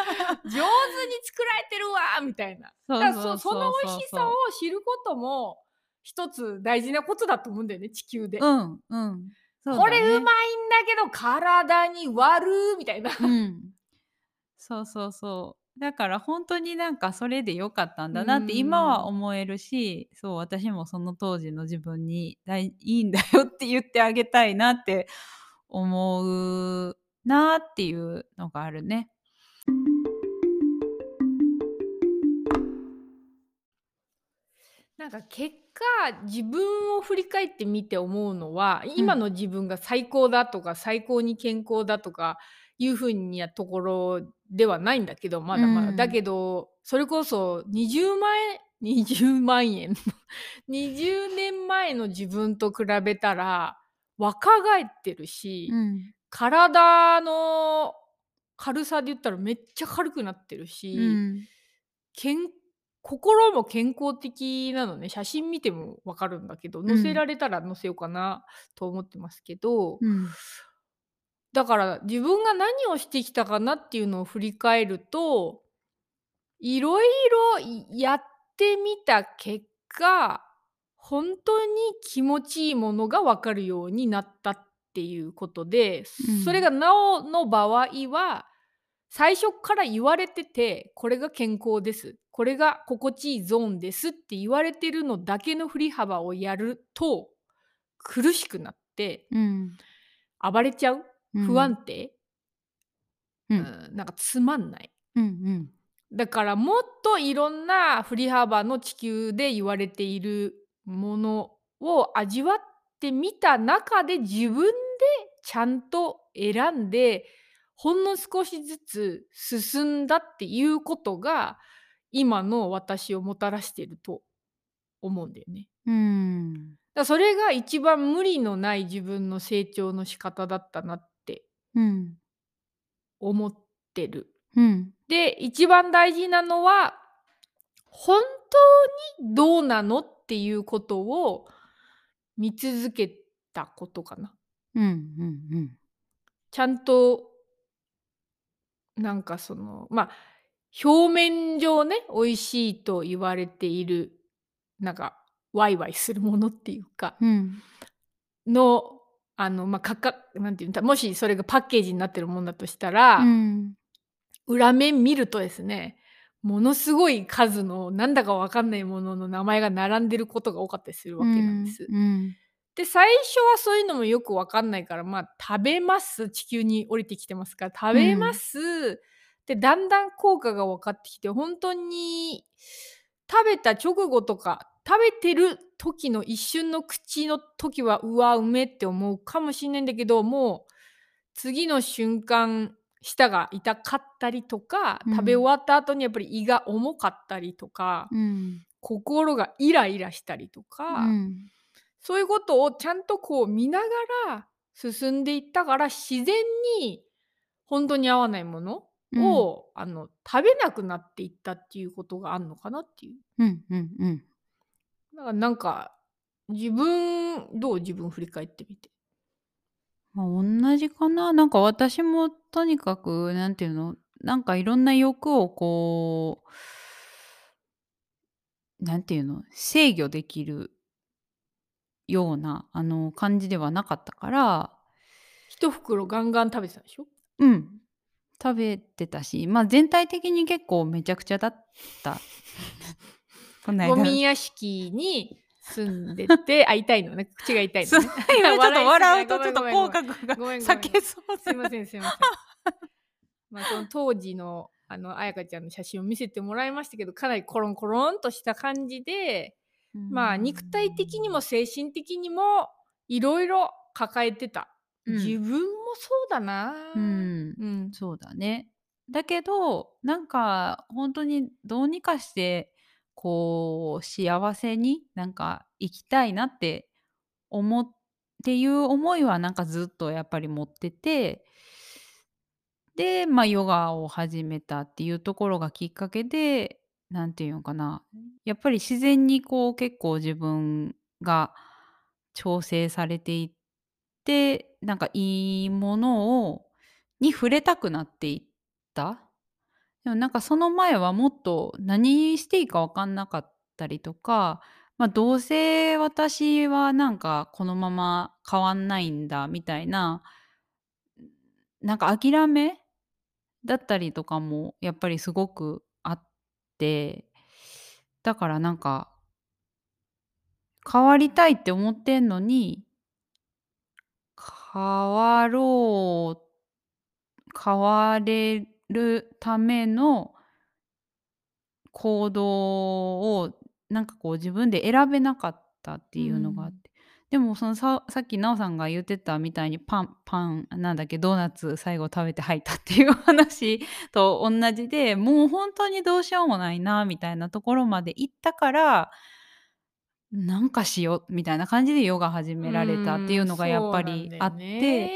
作られてるわみたいなそそそうそうその美味しさを知ることも一つ大事なことだと思うんだよね地球で、うんうん。これうまいんだけど体に悪みたいなうん。そうそうそう。だからほんとになんかそれで良かったんだなって今はん。思えるし、そう、私もその当時の自分に、だいいいんだよって言ってあげたいなって思うなっていうのがあるね。なんか結果、自分を振り返ってみて思うのは、うん。今の自分が最高だとか、最高に健康だとかいう風にやところではないんだけど、まうだまだ。だん。けど、それこそ20万円 20万円 20年前の自分と比べたら若返ってるし、うん。体の軽さで言ったらめっちゃ軽くなってるし、うん。けん心も健康的なのね。写真見ても分かるんだけど、載せうん。られたら載せようかなと思ってますけど。うん。だから自分が何をしてきたかなっていうのを振り返ると、いろいろやってみた結果、ほんとに気持ちいいものが分かるようになったっていうことで、うん。それがなおの場合は、最初っから言われてて、これが健康です、これが心地いいゾーンですって言われてるのだけの振り幅をやると、苦しくなってうん。暴れちゃう、不うん。安定？うん。なんかつまんない。うんうん。だからもっといろんな振り幅の地球で言われているものを味わってみた中で、自分でちゃんと選んで、ほんの少しずつ進んだっていうことが、今の私をもたらしてると思うんだよね。うーん。だ、それが一番無理のない自分の成長の仕方だったなってうん。思ってる。うん。で、一番大事なのは、本当にどうなのっていうことを見続けたことかな。うんうんうん。ちゃんとなんかその、ま、表面上ね、美味しいと言われている、なんかワイワイするものっていうかうん。の、あの、ま、かかなんていうんだ、もしそれがパッケージになってるもんだとしたうら、ん。裏面見るとですね、ものすごい数のなんだか分かんないものの名前が並んでることが多かったりするうわけなんでん、す。うん。で、最初はそういうのもよく分かんないから、ま、食べます、地球に降りてきてますから食べまうん。す。で、だんだん効果が分かってきて、ほんとに食べた直後とか、食べてる時の一瞬の口の時は、うわ、うめって思うかもしんないんだけど、もう次の瞬間、舌が痛かったりとか、食べうん。終わった後にやっぱり胃が重かったりとか、うん。心がイライラしたりとうか、ん。そういうことをちゃんとこう見ながら進んでいったから、自然にほんとに合わないものうん。を、あの、食べなくなっていったっていうことがあんのかなっていう。うんうんうん。だからなんか、自分どう？自分振り返ってみて？ま、おんなじかな。なんか私もとにかく何て言うの、なんかいろんな欲をこうなんていうの、制御できるような、あの、感じではなかったから1袋ガンガン食べてたんでしょ？うん。食べてたし、ま、全体的に結構めちゃくちゃだった。こないだゴミ屋敷に住んでてあ、痛いのね、口が痛いのね。今ちょっと笑うとちょっと。口角が。裂けそうすいませんすいません。ま、その当時の、あの、あやかちゃんの写真を見せてもらいましたけど、かなりコロンコロンとした感じで、まあ、肉体的にもん。精神的にも色々抱えてた。うん。自分もそうだな。うーん、うん。そうだね。だけど、なんかほんとにどうにかして、こう幸せになんか生きたいなって思っていう思いはなんかずっとやっぱり持っててで、ま、ヨガを始めたっていうところがきっかけで、何て言うのかな、やっぱり自然にこう結構自分が調整されていって、なんかいいものをに触れたくなっていった。でもなんかその前はもっと何していいか分かんなかったりとか、ま、どうせ私はなんかこのまま変わんないんだみたいななんか諦めだったりとかもやっぱりすごくあって、だからなんか変わりたいって思ってんのに、変わろう変われるための行動をなんかこう自分で選べなかったってういうのがあっん。て。でもそのささっきなおさんが言ってたみたいにパンパンなんだっけ、ドーナツ最後食べて吐いたっていう話とおんなじで、もうほんとにどうしようもないなみたいなところまで行ったからなんかしようみたいな感じでヨガ始うめられたっていうのがやっぱりあって、ね。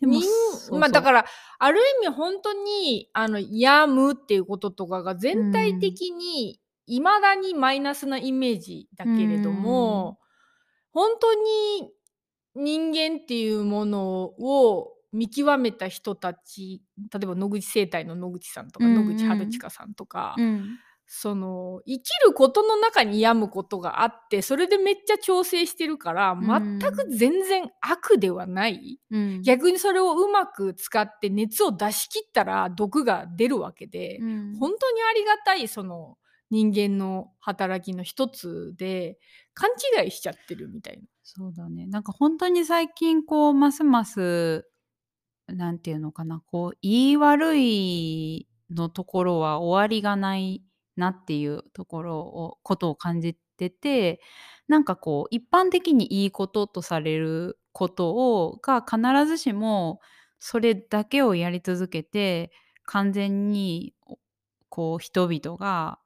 でもそうそう。から、ある意味ほんとに、あの、病むっていうこととかがう全体ん。的に未だにマイナスなイメージだけれどん。も、ほんとに人間っていうものを見極めた人たち、例えば野口生態の野口さんとうか、野口春。近さんとか、うん。その、生きることの中に病むことがあって、それでめっちゃ調整してるから、う全くん。全然悪ではない。うん。逆にそれをうまく使って熱を出し切ったら毒が出るわけで、うん。ほんとにありがたいその人間の働きの一つで、勘違いしちゃってるみたいな。そうだね。なんかほんとに最近こうますますなんていうのかな、こう、いい悪いのところは終わりがないなっていうところをことを感じてて、なんかこう、一般的にいいこととされることをが必ずしもそれだけをやり続けて、完全にこう人々が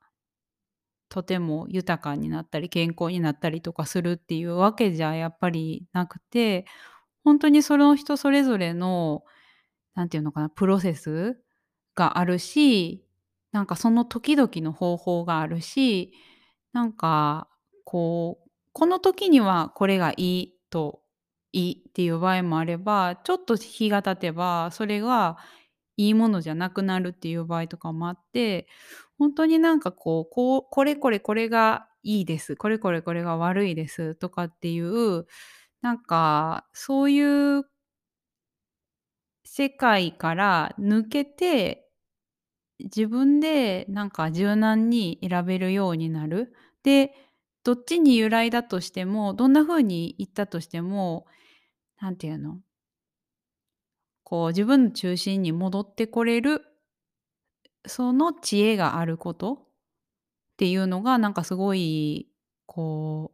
とても豊かになったり健康になったりとかするっていうわけじゃやっぱりなくて、ほんとにその人それぞれのなんていうのかな、プロセスがあるし、なんかその時々の方法があるし、なんかこう、この時にはこれがいいといいっていう場合もあれば、ちょっと日が経てば、それがいいものじゃなくなるっていう場合とかもあって、ほんとになんかこう、こう、これこれこれがいいです、これこれこれが悪いですとかっていう、なんかそういう世界から抜けて、自分でなんか柔軟に選べるようになる。で、どっちに由来だとしても、どんな風に言ったとしても、なんていうの、こう自分の中心に戻ってこれる、その知恵があることっていうのがなんかすごい、こ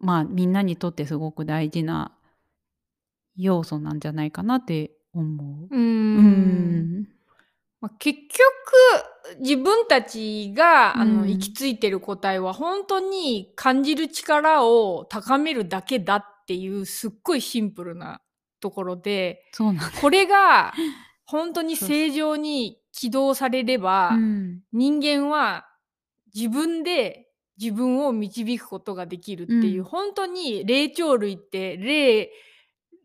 う、まあ、みんなにとってすごく大事な要素なんじゃないかなって思う。うーうーん。ん。ま、結局、自分たちが、うあの、行きん。着いてる答えはほんとに感じる力を高めるだけだっていうすっごいシンプルなところで、そうなんだ。これがほんとに。正常に起動されれば、うん。人間は自分で自分を導くことができるっていう、うん。ほんとに霊長類って霊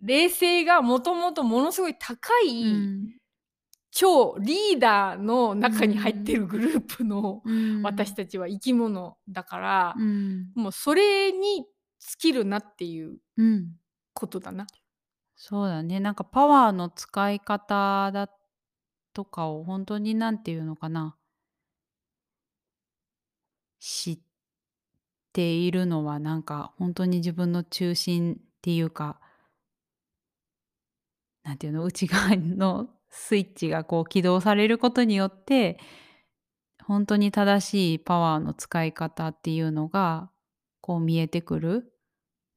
霊性がもともとものすごい高いうん。超リーダーのう中に入ってん。るグループのうん。私たちは生き物だから、うん。もうそれに尽きるなっていううん。ことだな。そうだね、なんかパワーの使い方だとかをほんとに何て言うのかな、知っているのはなんかほんとに自分の中心っていうか、なんていうの、内側のスイッチがこう起動されることによって、ほんとに正しいパワーの使い方っていうのが、こう見えてくる。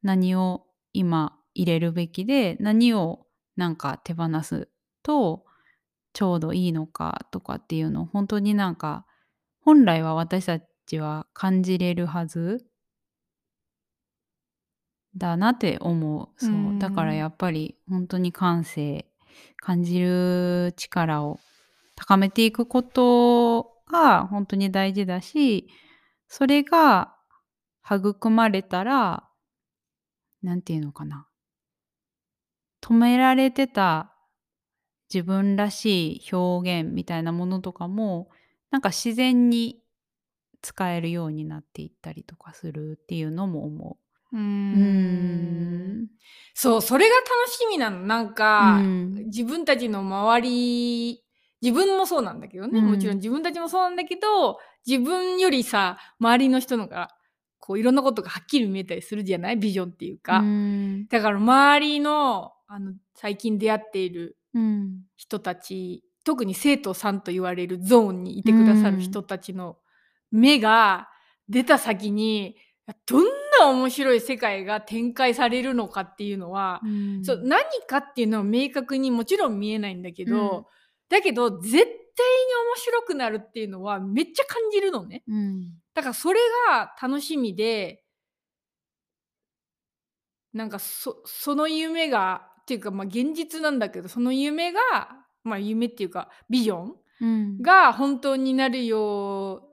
何を今入れるべきで、何をなんか手放すとちょうどいいのかとかっていうのをほんとになんか、本来は私たちは感じれるはずだなって思う。そう。だからん。やっぱりほんとに感性、感じる力を高めていくことがほんとに大事だし、それが育まれたら、何て言うのかな、止められてた自分らしい表現みたいなものとかも、なんか自然に使えるようになっていったりとかするっていうのも思う。うーんん。そう、それが楽しみなの。なんか、うん自分たちの周り、自分もそうなんだけどね、うんもちろん自分たちもそうなんだけど、自分よりさ、周りの人のが、こういろんなことがはっきり見えたりするじゃない？ビジョンっていううか。ん。だから周りの、あの、最近出会っているうん。人たち、特に生徒さんと言われるゾーンにいてくださる人たちの目が出た先に、どんな面白い世界が展開されるのかっていうのは、うんそう何かっていうのは明確にもちろん見えないんだけど、うんだけど絶対に面白くなるっていうのはめっちゃ感じるのね。うん。だからそれが楽しみでなんかそその夢がっていうかまあ現実なんだけどその夢がまあ夢っていうかビジョンうん。が本当になるよう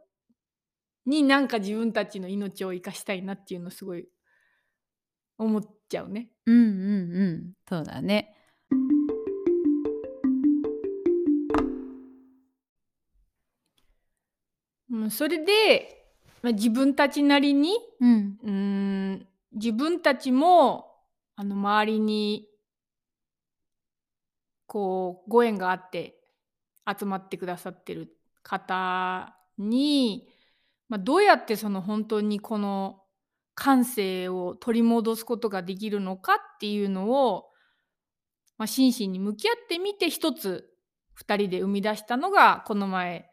になんか自分たちの命を生かしたいなっていうのをすごい思っちゃうね。うんうんうん。そうだね。うん、それで、まあ、自分たちなりにうん。うーん自分たちもあの周りにこうご縁があって集まってくださってる方に、まあ、どうやってその本当にこの感性を取り戻すことができるのかっていうのを、まあ、真摯に向き合ってみて一つ2人で生み出したのがこの前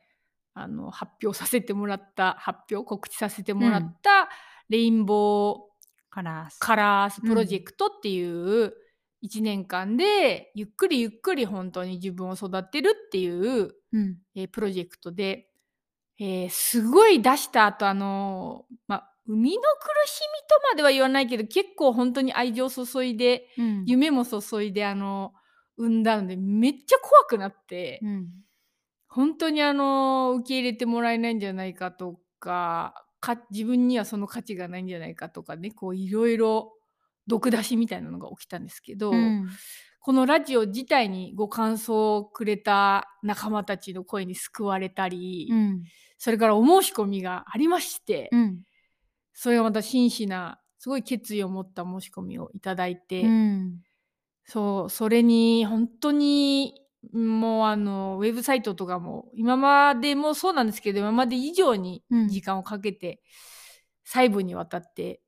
あの発表させてもらった発表告知させてもらった、レインボーカラース。カラースプロジェクトっていう1年間でゆっくりゆっくり本当に自分を育てるっていう、うん。えープロジェクトで、えーすごい出した後あのまあ生みの苦しみとまでは言わないけど結構本当に愛情注いでうん。夢も注いであの産んだのでめっちゃ怖くなって、うん。本当にあの受け入れてもらえないんじゃないかとかか自分にはその価値がないんじゃないかとかねこういろいろ毒出しみたいなのが起きたんですけど、うん。このラジオ自体にご感想をくれた仲間たちの声に救われたり、うん。それからお申し込みがありまして、うん。それがまた真摯なすごい決意を持った申し込みをいただいて、うん。そうそれに本当にもうあのウェブサイトとかも今までもそうなんですけど今まで以上にうん時間をかけて細部にわたって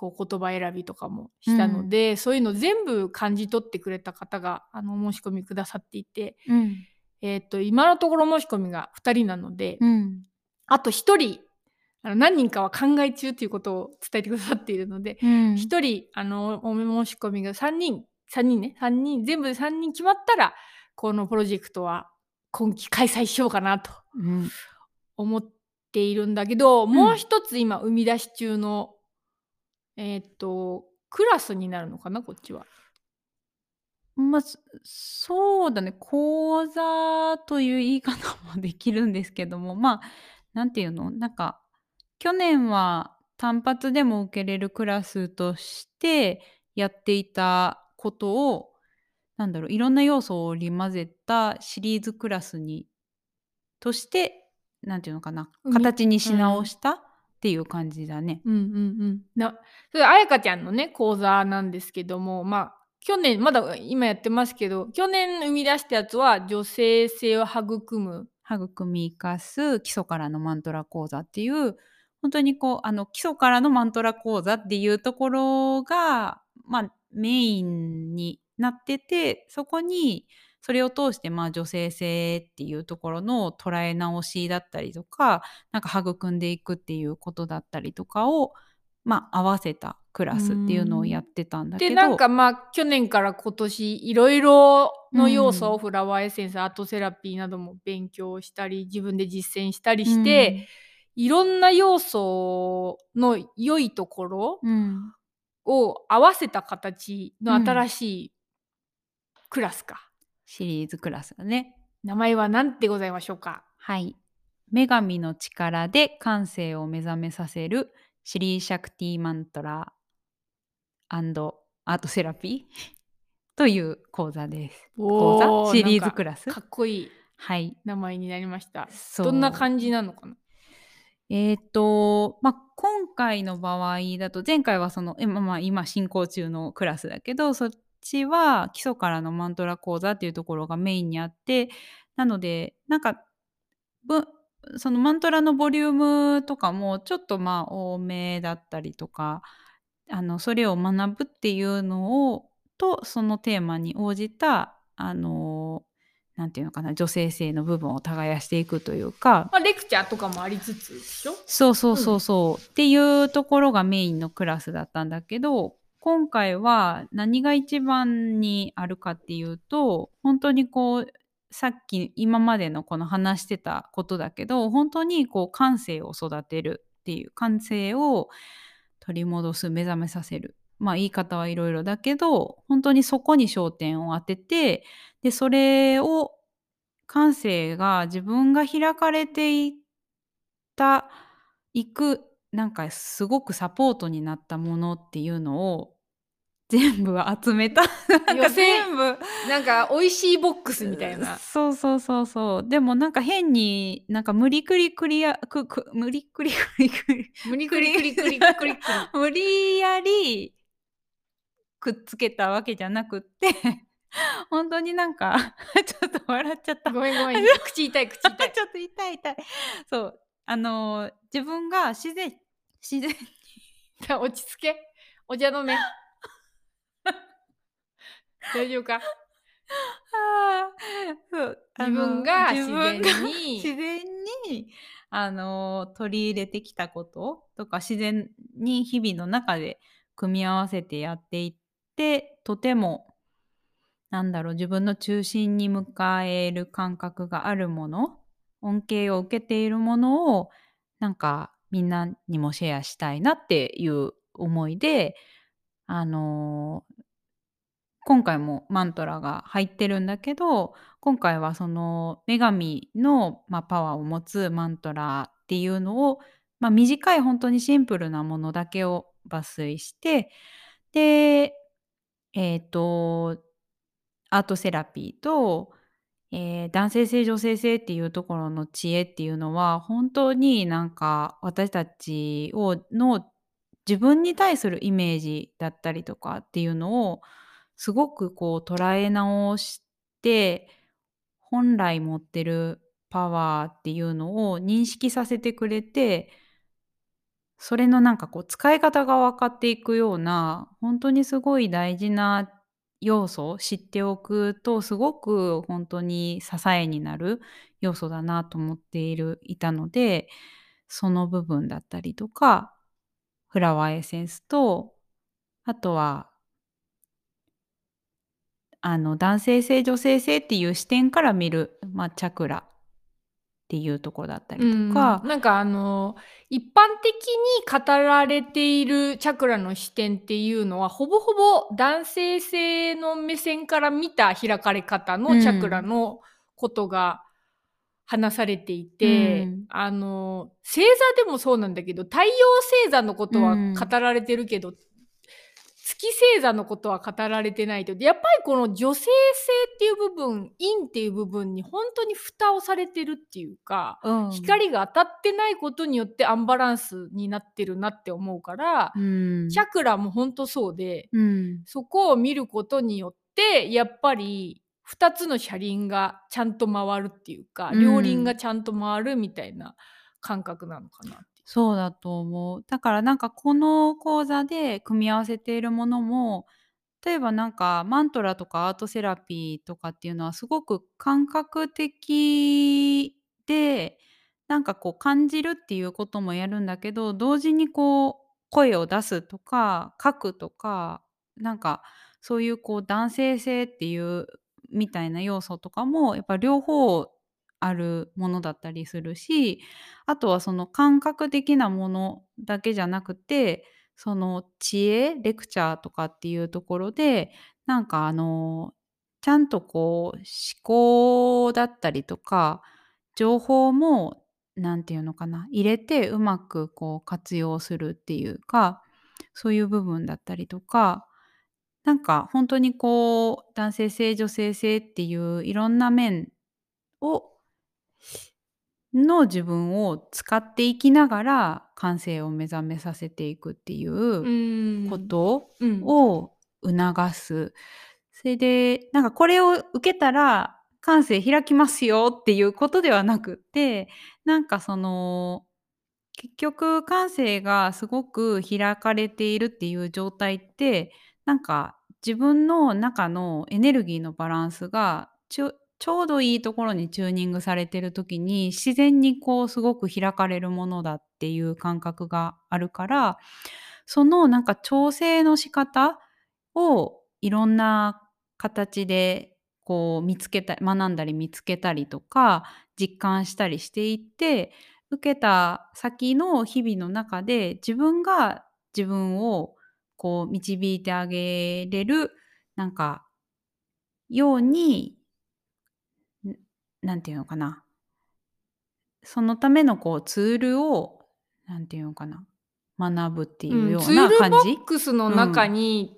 こう言葉選びとかもしたので、そういうの全部感じ取ってくれた方があのお申し込みくださっていて、うん。えー、と今のところ申し込みが2人なので、うん。あと1人あの何人かは考え中ということを伝えてくださっているので、うん。1人あのお申し込みが3人3人ね3人全部で3人決まったらこのプロジェクトは今期開催しようかなとうん。思っているんだけど、もう一つ今生み出し中のえーっとクラスになるのかなこっちは？まあ、そそうだね。講座という言い方もできるんですけども、まあ、なんていうの？なんか、去年は単発でも受けれるクラスとしてやっていたことを、なんだろう、いろんな要素を織り交ぜたシリーズクラスに、として、なんていうのかな形にし直したっていう感じだね。うんうんうん、なそれあやかちゃんのね講座なんですけどもまあ去年まだ今やってますけど去年生み出したやつは女性性を育む育み生かす基礎からのマントラ講座っていう本当にこうあの基礎からのマントラ講座っていうところが、まあ、メインになっててそこにそれを通してまあ女性性っていうところの捉え直しだったりとかなんか育んでいくっていうことだったりとかを、まあ、合わせたクラスっていうのをやってたんだけど。でなんかまあ去年から今年いろいろの要素をうんフラワーエッセンス、アートセラピーなども勉強したり自分で実践したりして、いろんな要素の良いところを合わせた形のうん。新しいクラスか、シリーズクラスだね。名前は何でございましょうか？はい。女神の力で感性を目覚めさせるシリーシャクティマントラアートセラピー という講座です。講お座シリーズクラス？かっこいいはい。名前になりましたどんな感じなのかな？えっと、ま、今回の場合だと、前回はその、え、まま、今進行中のクラスだけど、そっちは基礎からのマントラ講座っていうところがメインにあって、なので、なんか、ぶそのマントラのボリュームとかもちょっと、ま、多めだったりとか、あの、それを学ぶっていうのをと、そのテーマに応じた、あの、なんていうのかな、女性性の部分を耕していくというか。ま、レクチャーとかもありつつでしょ？そうそうそうそう、うん、っていうところがメインのクラスだったんだけど、今回は何が一番にあるかっていうと、ほんとにこう、さっき今までのこの話してたことだけど、ほんとにこう感性を育てるっていう、感性を取り戻す、目覚めさせる。まあ、言い方はいろいろだけど、ほんとにそこに焦点を当てて、で、それを感性が自分が開かれていったいく、なんかすごくサポートになったものっていうのを全部集めた。なんか全部。なんか美味しいボックスみたいな。そうそうそうそう。でもなんか変に、なんか無理くりクリア、くく無理くりくりくり。無理くりくりくりくり。無理やりくっつけたわけじゃなくって 本当になんかちょっと笑っちゃった。ごめんごめん。口痛い口痛い。ちょっと痛い痛い。そう。あの自分が自然自然に。落ち着け。お茶飲め。大丈夫か？あそう。自分が自然に。自然にあの取り入れてきたこと。とか自然に日々の中で組み合わせてやっていってとてもなんだろう自分の中心に迎える感覚があるもの恩恵を受けているものをなんかみんなにもシェアしたいなっていう思いであの今回もマントラが入ってるんだけど今回はその女神の、まあ、パワーを持つマントラっていうのを、まあ、短い本当にシンプルなものだけを抜粋してでえっ、ー、とアートセラピーと、えー、男性性女性性っていうところの知恵っていうのは本当になんか私たちをの自分に対するイメージだったりとかっていうのをすごくこう捉え直して本来持ってるパワーっていうのを認識させてくれてそれのなんかこう使い方が分かっていくような本当にすごい大事な要素を知っておくとすごく本当に支えになる要素だなと思っているいたのでその部分だったりとかフラワーエッセンスとあとはあの男性性女性性っていう視点から見る、まあ、チャクラ。っていうところだったりとか、うん、なんかあの一般的に語られているチャクラの視点っていうのはほぼほぼ男性性の目線から見た開かれ方のチャクラのことが話されていて、うん、あの星座でもそうなんだけど太陽星座のことは語られてるけど、月星座のことは語られてないと。やっぱりこの女性性っていう部分陰っていう部分に本当に蓋をされてるっていうか、うん、光が当たってないことによってアンバランスになってるなって思うから、うん、チャクラも本当そうで、うん、そこを見ることによってやっぱり2つの車輪がちゃんと回るっていうか、両輪がちゃんと回るみたいな感覚なのかなそうだと思う。だからなんかこの講座で組み合わせているものも、例えばなんかマントラとかアートセラピーとかっていうのはすごく感覚的で、なんかこう感じるっていうこともやるんだけど、同時にこう声を出すとか書くとか、なんかそういうこう男性性っていうみたいな要素とかもやっぱ両方あるものだったりするしあとはその感覚的なものだけじゃなくてその知恵レクチャーとかっていうところでなんかあのちゃんとこう思考だったりとか情報も何て言うのかな入れてうまくこう活用するっていうかそういう部分だったりとかなんか本当にこう男性性女性性っていういろんな面をの自分を使っていきながら感性を目覚めさせていくっていううんことうんを促す。それでなんかこれを受けたら感性開きますよっていうことではなくってなんかその結局感性がすごく開かれているっていう状態ってなんか自分の中のエネルギーのバランスがちょうどいいところにチューニングされてる時に自然にこうすごく開かれるものだっていう感覚があるからそのなんか調整の仕方をいろんな形でこう見つけた学んだり見つけたりとか実感したりしていって受けた先の日々の中で自分が自分をこう導いてあげれるなんかようになんていうのかな。そのためのこうツールをなんていうのかな。学ぶっていうよツールうな感じ、ボックスの中に、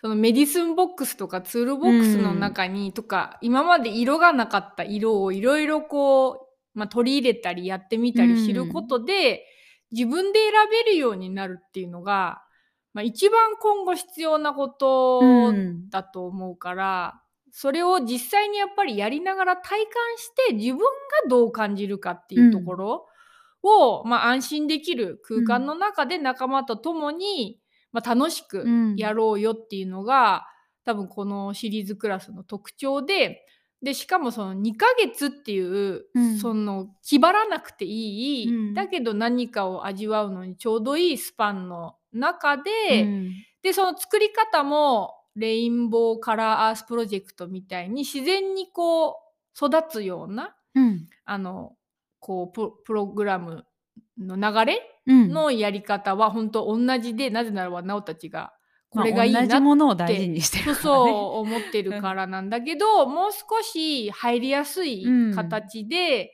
その medicine box とかツールボックスの中に、とか今まで色がなかった色をいろいろこう、まあ、取り入れたりやってみたり知ることで、自分で選べるようになるっていうのが、まあ、一番今後必要なことうん。だと思うから、それを実際にやっぱりやりながら体感して自分がどう感じるかっていうところを、まあ、安心できる空間の中で仲間と共に、まあ、楽しくうん。やろうよっていうのが、多分このシリーズクラスの特徴ででしかもその2ヶ月っていう、うん。その気張らなくていい、うん。だけど何かを味わうのにちょうどいいスパンの中で、うん。でその作り方もレインボーカラーアースプロジェクトみたいに自然にこう育つようなうん。あのこうプロプログラムの流れうん。のやり方は本当同じでなぜならばなおたちがこまあれがいいなって、ものを大事にしてるからね。そう思ってるからなんだけどもう少し入りやすい形で、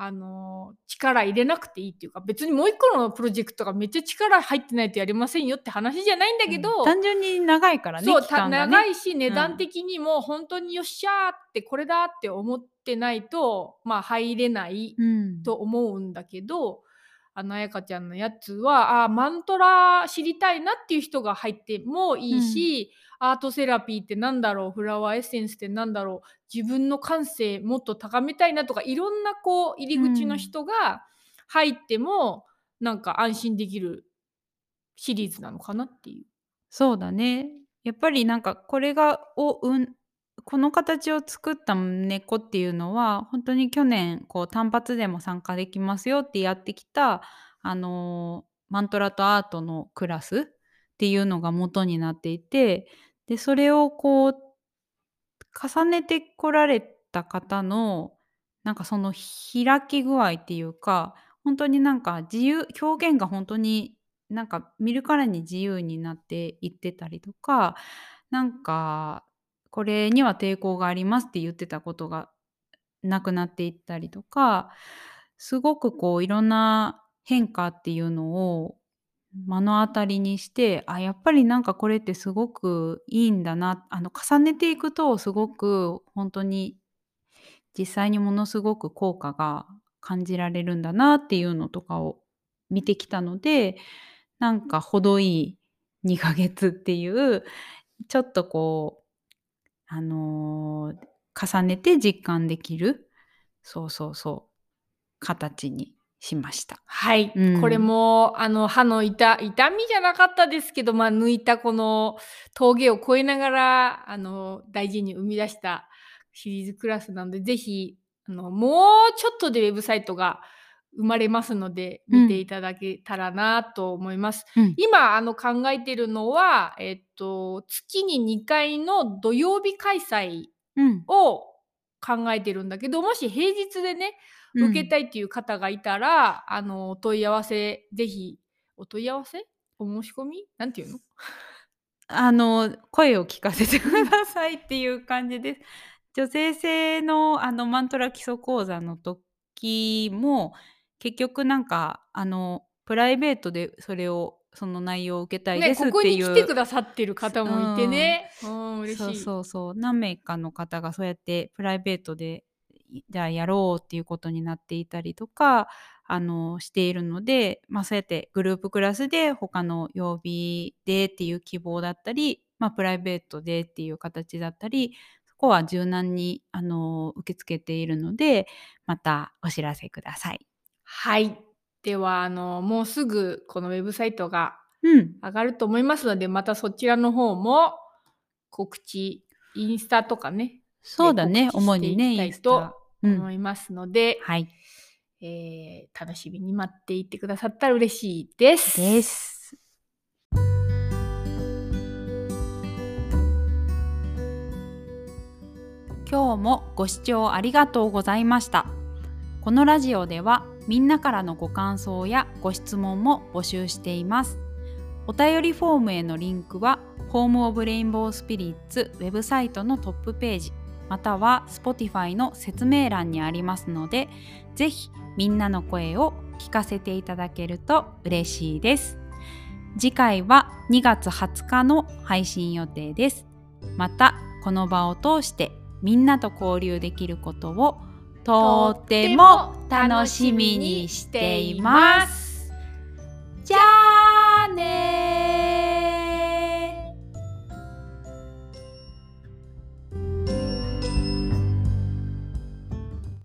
あの力入れなくていいっていうか別にもう一個のプロジェクトがめっちゃ力入ってないとやりませんよって話じゃないんだけど、うん。単純に長いからねそうね。長いし値段的にも本当によっしゃーってこれだって思ってないとまあ入れないうん。と思うんだけど、あの彩香ちゃんのやつはあーマントラ知りたいなっていう人が入ってもいいし、アートセラピーってなんだろう？フラワーエッセンスってなんだろう？自分の感性もっと高めたいなとかいろんなこう入り口の人が入っても、なんか安心できるシリーズなのかなっていう。そうだね。やっぱりなんかこれがをうんこの形を作った根っていうのは本当に去年こう単発でも参加できますよってやってきたあのマントラとアートのクラスっていうのが元になっていてでそれをこう重ねてこられた方のなんかその開き具合っていうか本当になんか自由表現が本当になんか見るからに自由になっていってたりとかなんかこれには抵抗がありますって言ってたことがなくなっていったりとかすごくこういろんな変化っていうのを目の当たりにしてあやっぱりなんかこれってすごくいいんだなあの重ねていくとすごく本当に実際にものすごく効果が感じられるんだなっていうのとかを見てきたのでなんか程いい2ヶ月っていうちょっとこうあのー重ねて実感できるそうそうそう形にしました。はい、うんこれもあの歯の痛痛みじゃなかったですけど、まあ、抜いたこの峠を越えながらあの大事に生み出したシリーズクラスなのでぜひあのもうちょっとでウェブサイトが生まれますのでうん見ていただけたらなと思います。うん今あの考えてるのは、えっと、月に2回の土曜日開催うんを考えてるんだけどもし平日でね受けたいっていう方がいたら、あのお問い合わせぜひお問い合わせ？お申し込み？なんていうの？あの声を聞かせてくださいっていう感じです。女性性のあのマントラ基礎講座の時も結局なんかあのプライベートでそれをその内容を受けたいねですってここにいう、来てくださってる方もいてね、うん、嬉しい。そうそうそう。何名かの方がそうやってプライベートでじゃあやろうっていうことになっていたりとかあのしているので、まあ、そうやってグループクラスで他の曜日でっていう希望だったり、まあ、プライベートでっていう形だったりそこは柔軟にあの受け付けているのでまたお知らせください。はい。では、あの、もうすぐこのウェブサイトがうん、上がると思いますので、またそちらの方も告知、インスタとかね、そうだね主にねいいと。うん思いますので、はいえー楽しみに待っていてくださったら嬉しいです。です。今日もご視聴ありがとうございました。このラジオではみんなからのご感想やご質問も募集しています。お便りフォームへのリンクはホームオブレインボースピリッツウェブサイトのトップページまたは Spotify の説明欄にありますのでぜひみんなの声を聞かせていただけると嬉しいです。次回は2月20日の配信予定です。またこの場を通してみんなと交流できることをとっても楽しみにしています。じゃあね